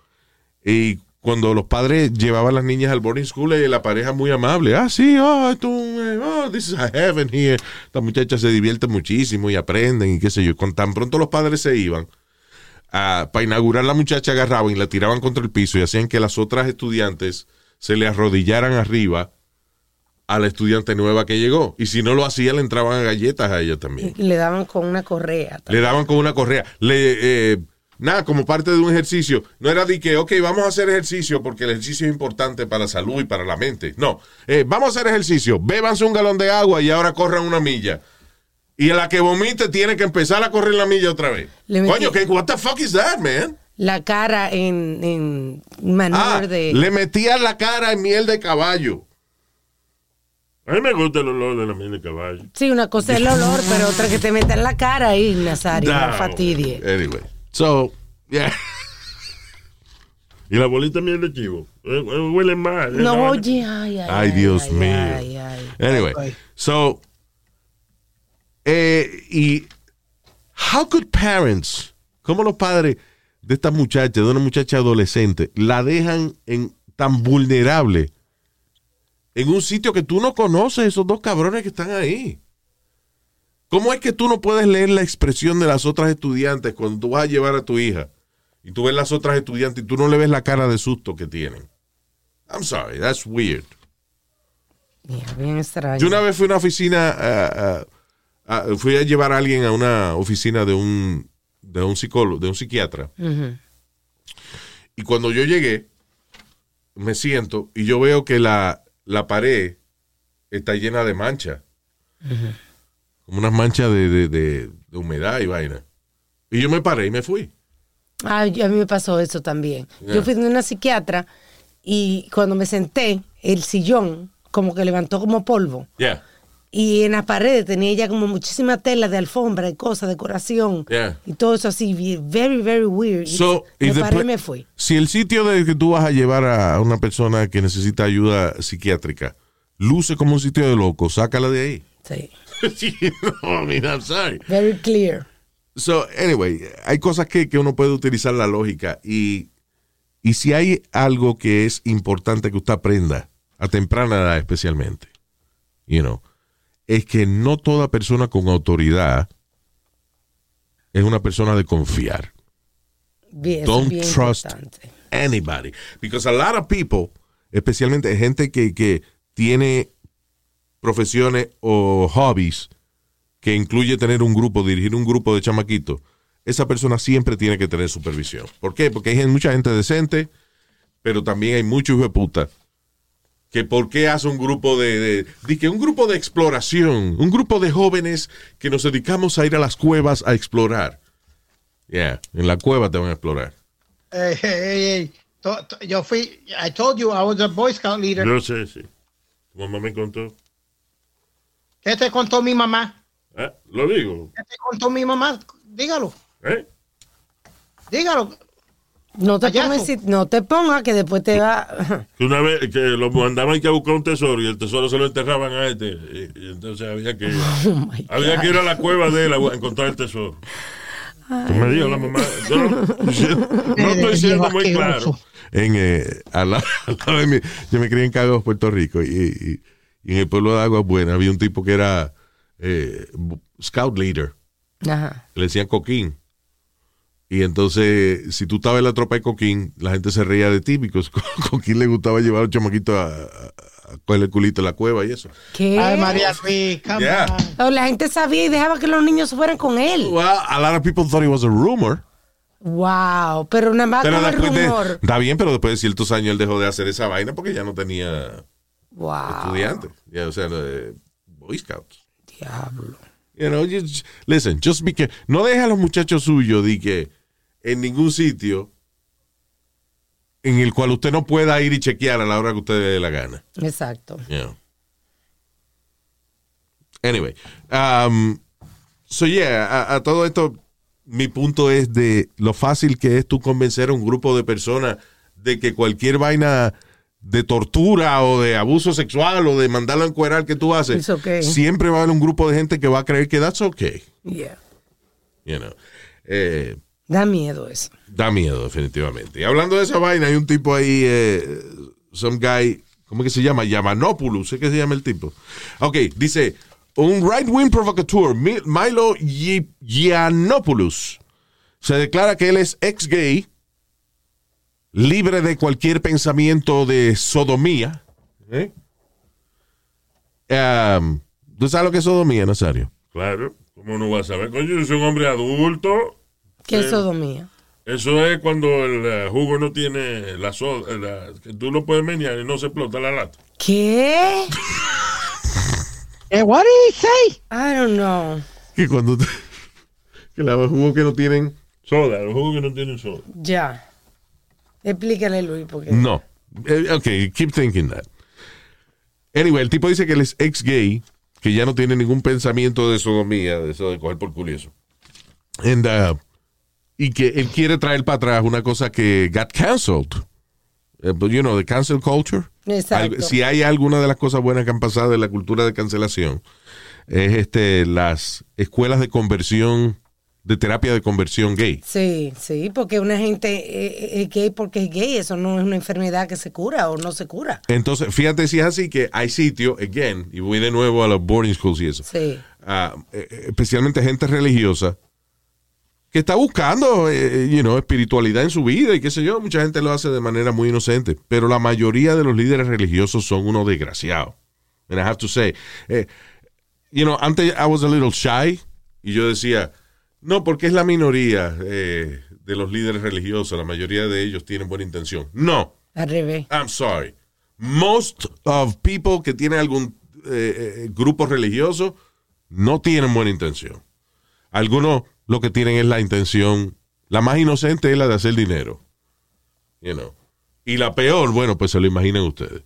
Y cuando los padres llevaban a las niñas al boarding school, eh, la pareja muy amable. Ah, sí, oh, esto, eh, oh, this is a heaven here. Las muchachas se divierten muchísimo y aprenden y qué sé yo. Con tan pronto los padres se iban, ah, para inaugurar la muchacha agarraban y la tiraban contra el piso y hacían que las otras estudiantes se le arrodillaran arriba a la estudiante nueva que llegó. Y si no lo hacía, le entraban a galletas a ella también. Y le daban con una correa. Le daban con una correa. Le, eh, nada, como parte de un ejercicio. No era de que, ok, vamos a hacer ejercicio porque el ejercicio es importante para la salud y para la mente. No, Eh, vamos a hacer ejercicio. Bébanse un galón de agua y ahora corran una milla. Y a la que vomite tiene que empezar a correr la milla otra vez. Le Coño, ¿qué, what the fuck is that, man? La cara en, en manure Ah, de... le metían la cara en miel de caballo. A mí me gusta el olor de la miel de caballo. Sí, una cosa es el olor, pero otra que te meta en la cara ahí, Nazario, no fastidie. Anyway, so, yeah. Y la bolita miel de chivo. Eh, eh, huele mal. eh, No, oye, ay, ay. Ay, Dios ay, mío. ay, ay. Anyway, Ay. so, eh, y, how could parents, cómo los padres de esta muchacha, de una muchacha adolescente, la dejan en tan vulnerable en un sitio que tú no conoces, esos dos cabrones que están ahí? ¿Cómo es que tú no puedes leer la expresión de las otras estudiantes cuando tú vas a llevar a tu hija y tú ves las otras estudiantes y tú no le ves la cara de susto que tienen? I'm sorry, that's weird. Yeah, bien extraño. Yo una vez fui a una oficina, fui a llevar a alguien a una oficina de un, de un psicólogo, de un psiquiatra. Y cuando yo llegué, me siento y yo veo que la, la pared está llena de manchas. Como unas manchas de, de- de- de humedad y vaina. Y yo me paré y me fui. Ay, a mí me pasó eso también. Yeah. Yo fui de una psiquiatra y cuando me senté, el sillón como que levantó como polvo. Yeah, Y en las paredes tenía ella como muchísima tela de alfombra y cosas, decoración. Yeah. Y todo eso así, very, very weird. Y So, me if the paré y me fui. Si el sitio de que tú vas a llevar a una persona que necesita ayuda psiquiátrica luce como un sitio de loco, sácala de ahí. Sí. no, I mean, I'm sorry. Very clear. So, anyway, hay cosas que, que uno puede utilizar la lógica y, y si hay algo que es importante que usted aprenda, a temprana edad especialmente, you know, es que no toda persona con autoridad es una persona de confiar. Bien, Don't bien trust importante. anybody. Because a lot of people, especialmente gente que, que tiene profesiones o hobbies que incluye tener un grupo, dirigir un grupo de chamaquitos, esa persona siempre tiene que tener supervisión. ¿Por qué? Porque hay mucha gente decente, pero también hay muchos hijos de puta. Que por qué hace un grupo de, de, de que un grupo de exploración, un grupo de jóvenes que nos dedicamos a ir a las cuevas a explorar. Yeah, en la cueva te van a explorar. Ey, ey, ey. To- to- Yo fui, I told you I was a Boy Scout leader. Yo sé, sí. Tu mamá me contó. ¿Qué te contó mi mamá? Ah, Lo digo. ¿Qué te contó mi mamá? Dígalo, ¿Eh? dígalo. No te pongas, no te pongas que después te va. Que una vez que lo mandaban que a buscar un tesoro y el tesoro se lo enterraban a este. Y, y entonces había que, Oh había que ir a la cueva de él a encontrar el tesoro. Tú me dijo la mamá. Yo no, no estoy siendo muy claro. en, eh, al lado, al lado de mí. Yo me crié en Cagos, Puerto Rico, y, y- y en el pueblo de Aguas Buenas había un tipo que era eh, scout leader, Ajá. le decían Coquín. Y entonces, si tú estabas en la tropa de Coquín, la gente se reía de ti, porque Coquín le gustaba llevar a los chamaquitos a, a, a coger el culito en la cueva y eso. ¿Qué? Ay, María Luis, come Yeah. on. O la gente sabía y dejaba que los niños fueran con él. Well, a lot of people thought it was a rumor. Wow, pero nada más Pero de, rumor. está bien, pero después de ciertos años él dejó de hacer esa vaina porque ya no tenía Wow. estudiantes. O sea, Boy Scouts. Diablo. You know, just- listen, just because, no deje a los muchachos suyos de que en ningún sitio en el cual usted no pueda ir y chequear a la hora que usted le dé la gana. Exacto. know. Anyway, um, so yeah, a, a todo esto, mi punto es de lo fácil que es tú convencer a un grupo de personas de que cualquier vaina de tortura o de abuso sexual o de mandarlo a encuerar que tú haces, okay. siempre va a haber un grupo de gente que va a creer que that's okay. Yeah. You know. Eh, Da miedo eso. da miedo, definitivamente. Y hablando de esa vaina, hay un tipo ahí, eh, some guy, ¿cómo que se llama? Yamanopoulos, ¿sé que se llama el tipo? Ok, dice, un right-wing provocateur, Mi- Milo Yi- Yiannopoulos, se declara que él es ex-gay, libre de cualquier pensamiento de sodomía. ¿eh? Um, ¿Tú sabes lo que es sodomía, Nazario? Claro. ¿Cómo no vas a saber? Coño, yo soy un hombre adulto. ¿Qué es sodomía? Eso es cuando el eh, jugo no tiene la soda, la- que tú lo puedes menear y no se explota la lata. ¿Qué? Eh, what did he say? I don't know. Que cuando... te- que los jugos que no tienen... Soda, los jugos que no tienen soda. Ya. Explícale, Luis, porque. No. Eh, ok, keep thinking that. Anyway, el tipo dice que él es ex gay, que ya no tiene ningún pensamiento de sodomía, de eso de coger por eso. And, uh, y que él quiere traer para atrás una cosa que got canceled but, you know, the cancel culture. Exacto. Al- si hay alguna de las cosas buenas que han pasado en la cultura de cancelación, es este las escuelas de conversión, de terapia de conversión gay. Sí, sí, porque una gente eh, es gay porque es gay, eso no es una enfermedad que se cura o no se cura. Entonces, fíjate si es así que hay sitios, again, y voy de nuevo a los boarding schools y eso. Sí. eh, especialmente gente religiosa que está buscando eh, you know, espiritualidad en su vida y qué sé yo, mucha gente lo hace de manera muy inocente, pero la mayoría de los líderes religiosos son unos desgraciados. And I have to say, eh, you know, antes I was a little shy y yo decía, no, porque es la minoría eh, de los líderes religiosos, la mayoría de ellos tienen buena intención. No, Al revés. I'm sorry. Most of people que tienen algún eh, eh, grupo religioso no tienen buena intención. Algunos lo que tienen es la intención, la más inocente es la de hacer dinero. You know. Y la peor, bueno, pues se lo imaginan ustedes,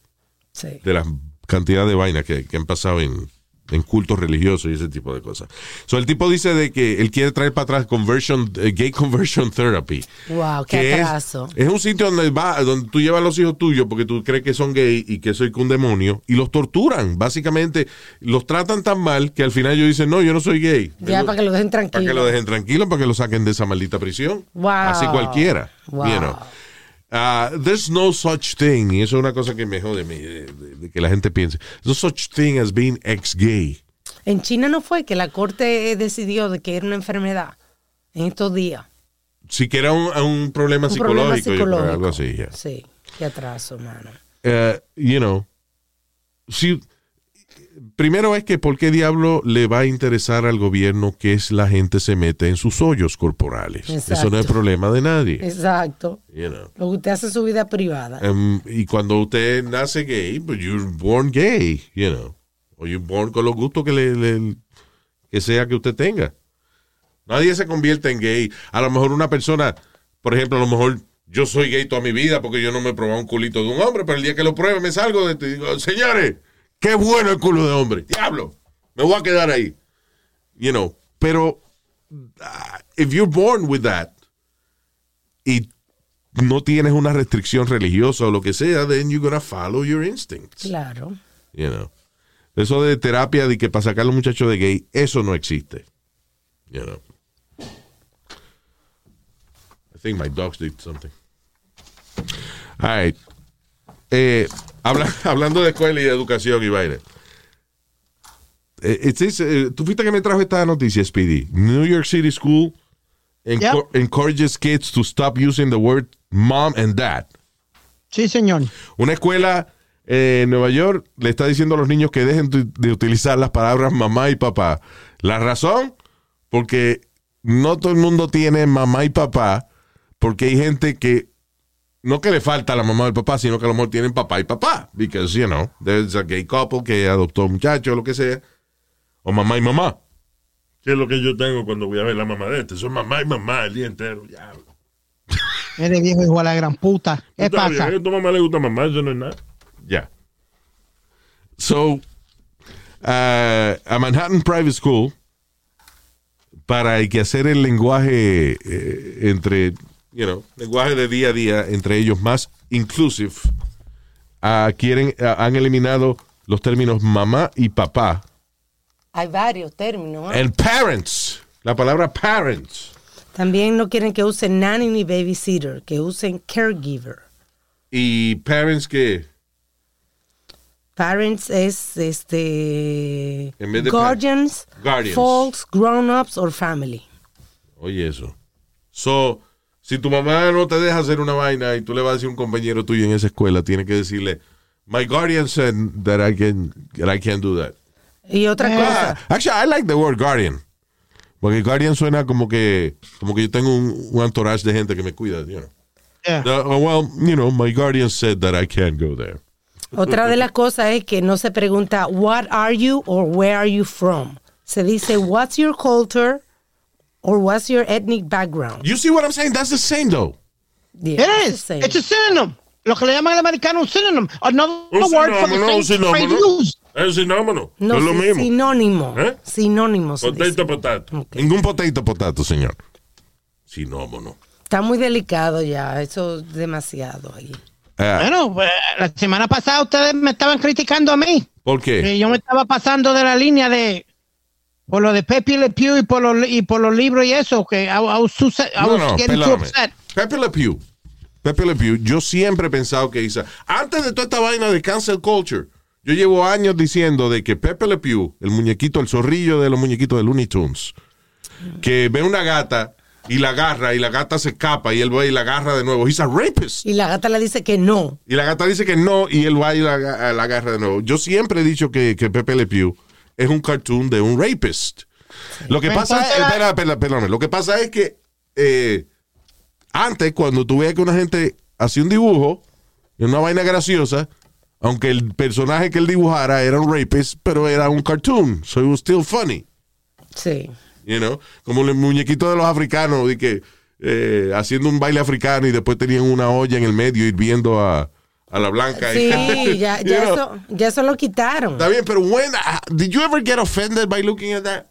Sí. de la cantidad de vainas que, que han pasado en, en cultos religiosos y ese tipo de cosas. So, el tipo dice de que él quiere traer para atrás conversion, eh, gay conversion therapy. Wow, qué que es- atraso. Es, un sitio donde va, donde tú llevas a los hijos tuyos porque tú crees que son gay y que soy un demonio y los torturan. Básicamente los tratan tan mal que al final ellos dicen, no, yo no soy gay. Ya, para que lo dejen tranquilo. Para que lo dejen tranquilo, para que lo saquen de esa maldita prisión. Wow. Así cualquiera. Wow. you know. Ah, there's no such thing, y eso es una cosa que me jode a mí, de, de- de que la gente piense. No such thing as being ex-gay. En China no fue que la corte decidió de que era una enfermedad en estos días. Si que era un, un problema Un psicológico, problema creo, psicológico. algo así. ya. Sí, qué atraso, mano. eh, you know, si, primero es que por qué diablo le va a interesar al gobierno que es la gente se mete en sus hoyos corporales. Eso no es problema de nadie. Exacto. you know. Lo que usted hace en su vida privada. Em, y cuando usted nace gay, pues you're born gay, you know. O you're born con los gustos que, le, le- que sea que usted tenga. Nadie se convierte en gay. A lo mejor una persona, por ejemplo, a lo mejor yo soy gay toda mi vida porque yo no me he probado un culito de un hombre, pero el día que lo pruebe me salgo de esto y digo, señores, qué bueno el culo de hombre. Diablo, me voy a quedar ahí. You know, pero ah, if you're born with that y no tienes una restricción religiosa o lo que sea, then you're gonna follow your instincts. Claro. You know. Eso de terapia de que para sacar a los muchachos de gay, eso no existe. You know. I think my dogs did something. All right. Eh, habla- hablando de escuela y de educación y vaina. Eh, says, eh, Tú fuiste que me trajo esta noticia, Speedy. New York City School enco- encourages kids to stop using the word mom and dad. Sí, señor. Una escuela eh, en Nueva York le está diciendo a los niños que dejen de- de utilizar las palabras mamá y papá. La razón, porque no todo el mundo tiene mamá y papá, porque hay gente que no que le falta a la mamá y el papá, sino que a lo mejor tienen papá y papá. Because, you know, there's a gay couple que adoptó un muchacho o lo que sea. O mamá y mamá. ¿Qué es lo que yo tengo cuando voy a ver la mamá de este? Son mamá y mamá el día entero. Ya. Eres viejo hijo de la gran puta. ¿Qué pasa? A tu mamá le gusta mamá, eso no es nada. Ya. So, uh, a Manhattan Private School, para que hacer el lenguaje eh, entre, you know, lenguaje de día a día entre ellos más inclusive, ah, quieren, ah, han eliminado los términos mamá y papá. Hay varios términos. ¿eh? El parents, la palabra parents. También no quieren que usen nanny ni babysitter, que usen caregiver. Y parents que, Parents es este En vez de guardians, Guardians. folks, grown-ups or family. Oye, eso. So, si tu mamá no te deja hacer una vaina y tú le vas a decir a un compañero tuyo en esa escuela, tiene que decirle, my guardian said that I can, that I can't do that. Y otra Eh. cosa, Ah, actually, I like the word guardian. Porque guardian suena como que, como que yo tengo un, un entourage de gente que me cuida, you know. Yeah. Uh, well, you know, my guardian said that I can't go there. otra de las cosas es que no se pregunta what are you or where are you from. Se dice what's your culture or what's your ethnic background. You see what I'm saying? That's the same though. Yeah, It is. It's a synonym. Lo que le llaman el americano un synonym. Another Un word for the sinónimo, un same trade sinónimo. use. Es un sinónimo. no, es lo sí, mismo. sinónimo. ¿Eh? Sinónimo. Potato, potato. Ningún potato potato, señor. Si no, mono. Está muy delicado ya, eso es demasiado ahí. Ah, Bueno, pues, la semana pasada ustedes me estaban criticando a mí. ¿Por qué? que yo me estaba pasando de la línea de por lo de Pepe Le Pew y por los y por los libros y eso que I, I was, too sa- I No, was no, getting too perdóname. upset. Pepe Le Pew. Pepe Le Pew, yo siempre he pensado que Isa, antes de toda esta vaina de cancel culture, yo llevo años diciendo de que Pepe Le Pew, el muñequito, el zorrillo de los muñequitos de Looney Tunes, que ve una gata y la agarra y la gata se escapa y él va y la agarra de nuevo. He's a rapist. Y la gata le dice que no. Y la gata dice que no y él va y la, la agarra de nuevo. Yo siempre he dicho que, que Pepe Le Pew es un cartoon de un rapist. Lo que pasa es, la- espera, espera, lo que pasa es que eh, antes cuando tú veías que una gente hacía un dibujo, una vaina graciosa, aunque el personaje que él dibujara era un rapist, pero era un cartoon, so it was still funny. Sí. You know? Como el muñequito de los africanos, de que eh, haciendo un baile africano y después tenían una olla en el medio hirviendo a, a la blanca. Sí, Y- ya, ya, know? eso, ya eso lo quitaron. Está bien, pero when, ah, did you ever get offended by looking at that?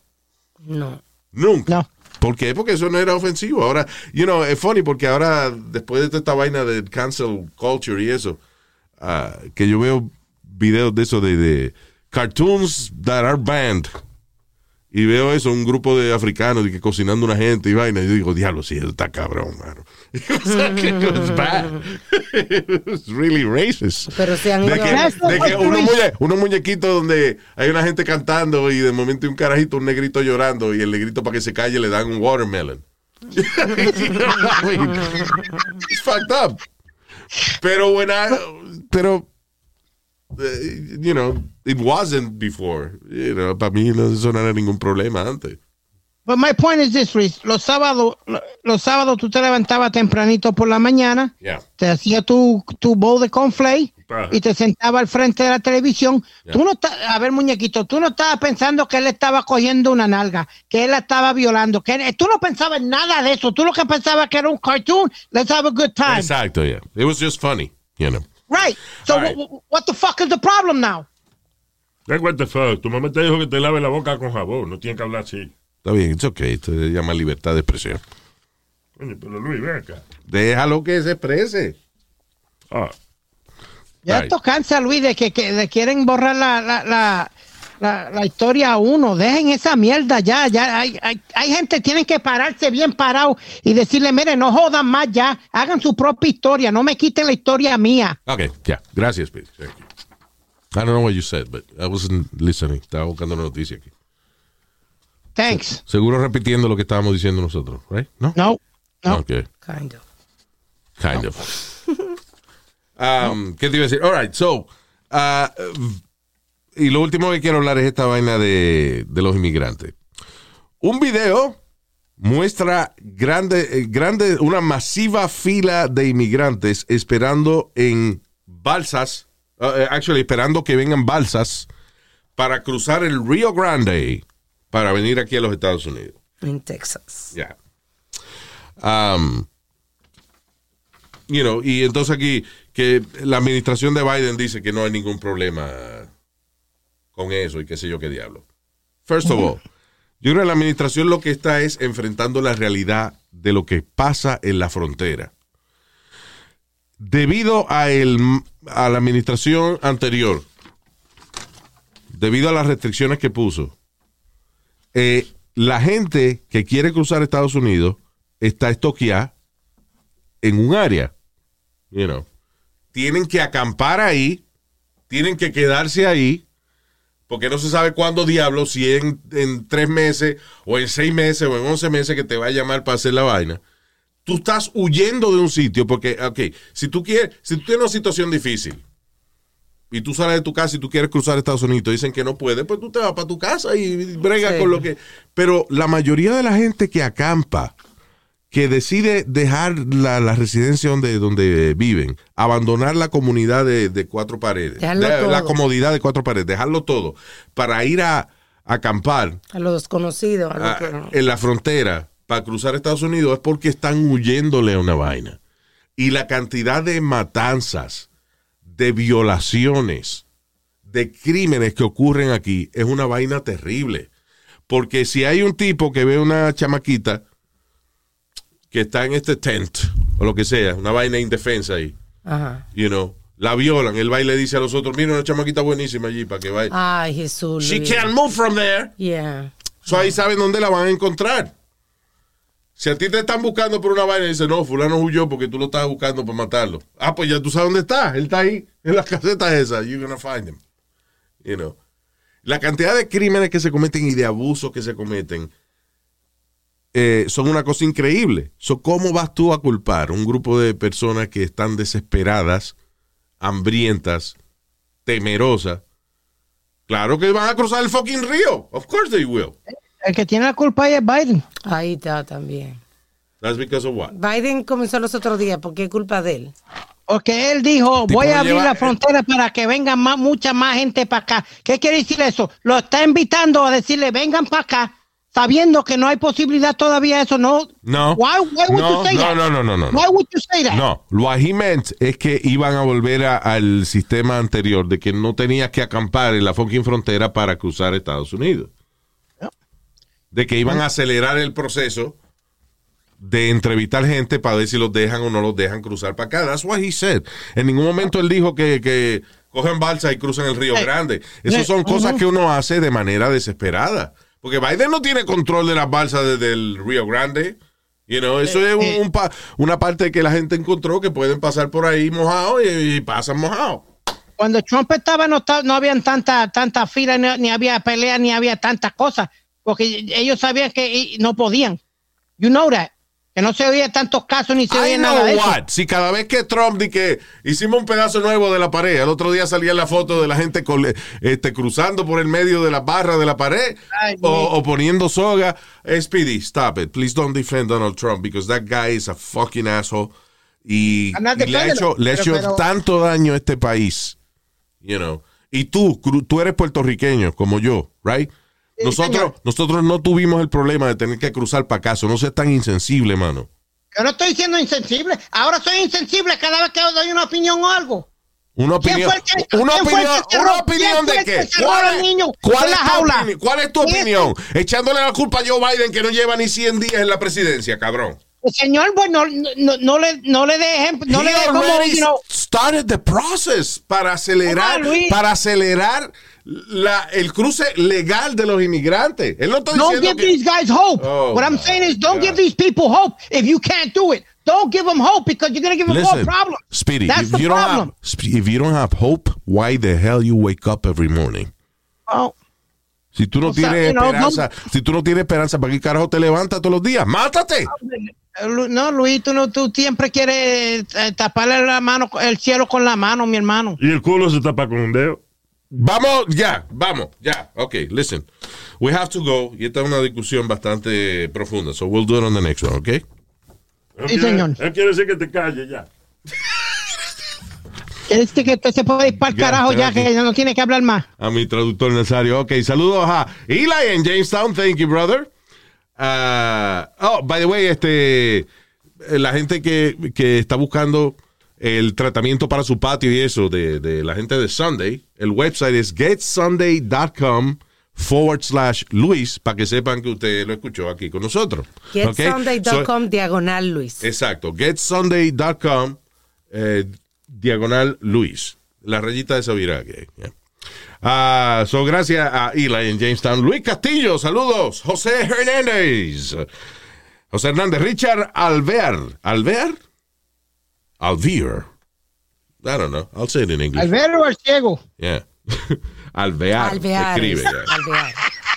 No. Nunca. No. ¿Por qué? Porque eso no era ofensivo. Ahora, you know, es funny porque ahora, después de toda esta vaina de cancel culture y eso, ah, que yo veo videos de eso de, de cartoons that are banned. Y veo eso, un grupo de africanos que cocinando una gente y vaina. Y yo digo, diablo, sí, eso está cabrón, mano. O sea, que it was bad. It was really racist. Pero se han De ido. que, de que unos, muñe- unos muñequitos donde hay una gente cantando y de momento hay un carajito, un negrito llorando y el negrito para que se calle le dan un watermelon. You know, I mean, it's fucked up. Pero when I, pero, you know, it wasn't before. You know, para mí no, eso no era ningún problema antes. But my point is this, Luis. Los sábados, lo- los sábados tú te levantabas tempranito por la mañana, Yeah. te hacía tu, tu bowl de Ajá. y te sentaba al frente de la televisión. Tú no a ver, muñequito, tú no estabas pensando que él estaba cogiendo una nalga, que él la estaba violando, que él- tú no pensabas en nada de eso. Tú lo que pensabas que era un cartoon. Let's have a good time. Exacto, yeah. It was just funny, you know. Right. So right. wh- wh- what the fuck is the problem now? Like, what the fuck? Tu mamá te dijo que te lave la boca con jabón. No tiene que hablar así. Está bien, it's okay. Esto se llama libertad de expresión. Coño, pero Luis, ven acá. Déjalo que se exprese. Ah, Ya Right. esto cansa, Luis, de que, que le quieren borrar la, la, la, la, la historia a uno. Dejen esa mierda ya. ya hay, hay, hay gente tienen que pararse bien parado y decirle, mire, no jodan más ya. Hagan su propia historia. No me quiten la historia mía. Okay, ya. Gracias, Pete. Thank you. I don't know what you said, but I wasn't listening. Estaba buscando una noticia aquí. Thanks. Seguro repitiendo lo que estábamos diciendo nosotros, right? ¿No? No. No. Okay, Kind of. kind of. Um, ¿Qué te iba a decir? All right, so, uh, y lo último que quiero hablar es esta vaina de, de los inmigrantes. Un video muestra grande, eh, grande, una masiva fila de inmigrantes esperando en balsas, uh, eh, actually esperando que vengan balsas para cruzar el Rio Grande para venir aquí a los Estados Unidos. En Texas. Ya. Um, you know, y entonces aquí que la administración de Biden dice que no hay ningún problema con eso y qué sé yo qué diablo. First of all, yo creo que la administración lo que está es enfrentando la realidad de lo que pasa en la frontera. Debido a, el, a la administración anterior, debido a las restricciones que puso, eh, la gente que quiere cruzar Estados Unidos está estoqueada en un área. You know. Tienen que acampar ahí, tienen que quedarse ahí, porque no se sabe cuándo diablo, si en, en tres meses, o en seis meses, o en once meses que te va a llamar para hacer la vaina. Tú estás huyendo de un sitio, porque, ok, si tú quieres, si tú tienes una situación difícil, y tú sales de tu casa y tú quieres cruzar Estados Unidos, dicen que no puedes, pues tú te vas para tu casa y brega Sí. con lo que... Pero la mayoría de la gente que acampa, que decide dejar la, la residencia donde, donde viven, abandonar la comunidad de, de cuatro paredes, de- la comodidad de cuatro paredes, dejarlo todo, para ir a, a acampar A lo. A que- en la frontera para cruzar Estados Unidos es porque están huyéndole a una vaina. Y la cantidad de matanzas, de violaciones, de crímenes que ocurren aquí es una vaina terrible. Porque si hay un tipo que ve una chamaquita que está en este tent o lo que sea, una vaina indefensa ahí, Ajá. you know, la violan, él va y le dice a los otros, mira una chamaquita buenísima allí para que vaya. Ay, Jesús. She Luis. can't move from there. Yeah. So ahí saben dónde la van a encontrar. Si a ti te están buscando por una vaina y dice no, fulano huyó porque tú lo estás buscando para matarlo. Ah, pues ya tú sabes dónde está. Él está ahí, en las casetas esas. You're gonna find him. You know. La cantidad de crímenes que se cometen y de abusos que se cometen eh, son una cosa increíble. So, ¿Cómo vas tú a culpar a un grupo de personas que están desesperadas, hambrientas, temerosas? Claro que van a cruzar el fucking río. Of course they will. El que tiene la culpa ahí es Biden. Ahí está también. That's because of what? Biden comenzó los otros días porque es culpa de él. Porque él dijo, voy a abrir lleva- la frontera para que vengan más, mucha más gente para acá. ¿Qué quiere decir eso? Lo está invitando a decirle, vengan para acá, sabiendo que no hay posibilidad todavía eso. No. No. Why, why would No, you say no, that? no, no, no, no, no. Why would you say that? No, lo he meant es que iban a volver a- al sistema anterior de que no tenías que acampar en la fucking frontera para cruzar Estados Unidos. De que iban a acelerar el proceso de entrevistar gente para ver si los dejan o no los dejan cruzar para acá. That's what he said. En ningún momento él dijo que, que cogen balsa y cruzan el Río Eh, Grande. Esas eh, son cosas que uno hace de manera desesperada. Porque Biden no tiene control de las balsas desde el Río Grande. You know, eso es un- eh. un pa- una parte que la gente encontró que pueden pasar por ahí mojados y, y pasan mojados. Cuando Trump estaba no, no habían tanta, tanta fila, ni, ni había pelea, ni había tantas cosas. Porque ellos sabían que no podían. You know that. Que no se oía tantos casos ni se oía nada de eso. Si cada vez que Trump di que hicimos un pedazo nuevo de la pared, el otro día salía la foto de la gente con- este, cruzando por el medio de la barra de la pared Ay, o, poniendo soga. Speedy, stop it. Please don't defend Donald Trump because that guy is a fucking asshole. Y, y le ha hecho, le ha hecho pero- tanto daño a este país. You know. Y tú, tú eres puertorriqueño como yo, right? Sí, Nosotros, nosotros no tuvimos el problema de tener que cruzar para acaso. No seas tan insensible, mano. Yo no estoy siendo insensible. Ahora soy insensible cada vez que doy una opinión o algo. Una ¿Quién opinión, que- una opinión, cerró- una de qué? ¿Cuál es, niño cuál es la tu jaula? opini- cuál es tu ¿Quién? opinión? Echándole la culpa a Joe Biden que no lleva ni 100 días en la presidencia, cabrón. El señor, pues no, no, no le, no le dé ejemplo, no He le dé como, you know, started the process para acelerar, para acelerar la, el cruce legal de los inmigrantes. Él no está don't give que... these guys hope. Oh, What I'm my saying is don't God. give these people hope if you can't do it. Don't give them hope because you're going to give them more Listen, problems. Speedy, That's if the you, don't problem. have, Sp- if you don't have hope, why the hell you wake up every morning? Oh, Si tú no O sea, tienes you know, esperanza, si tú no tienes esperanza, ¿para qué carajo te levantas todos los días? ¡Mátate! Lu- no, Luis, tú, no, tú siempre quieres eh, taparle la mano, el cielo con la mano, mi hermano. Y el culo se tapa con un dedo. Vamos, ya, vamos, ya. Ok, listen. We have to go. Y esta es una discusión bastante profunda. So we'll do it on the next one, ok? Sí, quiere- señor. Él quiere decir que te calles ya. Es que usted se puede ir para el carajo ya, que ya no tiene que hablar más. A mi traductor Nazario. Ok, saludos a Eli en Jamestown. Thank you, brother. Ah, oh, by the way, este, la gente que, que está buscando el tratamiento para su patio y eso de, de la gente de Sunday, el website es getsunday.com forward slash Luis, para que sepan que usted lo escuchó aquí con nosotros. So- GetSunday.com diagonal Luis. Exacto, getsunday.com eh, diagonal Luis. La rayita de Sabira. yeah. Ah, so gracias a Eli en Jamestown. Luis Castillo, saludos. José Hernández. José Hernández. Richard Alvear. ¿Alvear? Alvear. I don't know. I'll say it in English. Al verlo al ciego. Yeah. Alvear. Alvear. Escribe. yeah. Alvear.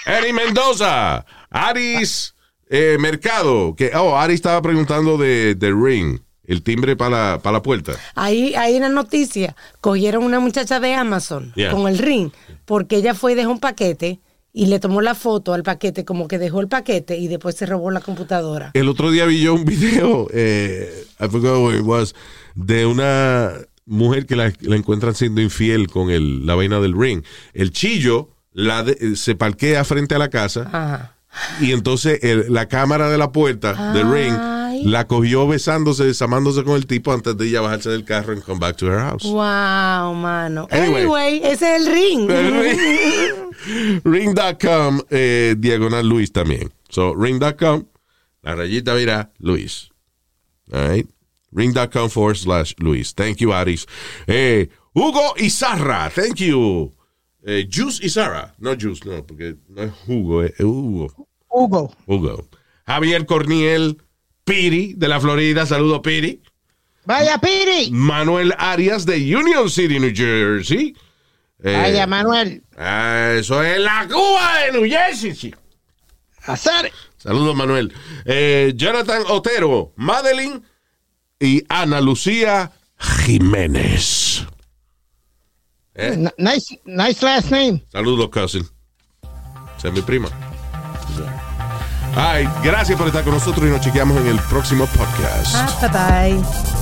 Eri Mendoza, Aris eh, Mercado, que oh, Aris estaba preguntando de, de Ring, el timbre para la, para la puerta. Ahí hay una noticia. Cogieron una muchacha de Amazon Yeah. con el ring porque ella fue y dejó un paquete y le tomó la foto al paquete como que dejó el paquete y después se robó la computadora. El otro día vi yo un video, eh, I forgot what it was, de una mujer que la, la encuentran siendo infiel con el, la vaina del Ring. El chillo la de- se parquea frente a la casa Ajá. y entonces el- la cámara de la puerta de Ring Ay. La cogió besándose, desamándose con el tipo antes de ella bajarse del carro and come back to her house. Wow, mano. Anyway. Anyway, ese es el ring. Ring.com, eh, diagonal Luis también. So, ring.com, la rayita mira Luis. All right. Ring.com forward slash Luis. Thank you, Aris. Eh, Hugo Izarra. Thank you. Eh, Juice Izarra. No Juice, no, porque no es Hugo, es Hugo. Hugo. Hugo. Javier Corniel Piri, de la Florida. Saludo, Piri. Vaya, Piri. Manuel Arias, de Union City, New Jersey. Eh, Vaya, Manuel. ah, eso es la Cuba de New Jersey. Hacer. Saludos, Manuel. Eh, Jonathan Otero, Madeline y Ana Lucía Jiménez. Eh, Nice, nice last name. Saludos, cousin. Esa es mi prima. Ay, gracias por estar con nosotros y nos chequeamos en el próximo podcast. Ah, bye bye.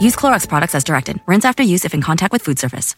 Use Clorox products as directed. Rinse after use if in contact with food surface.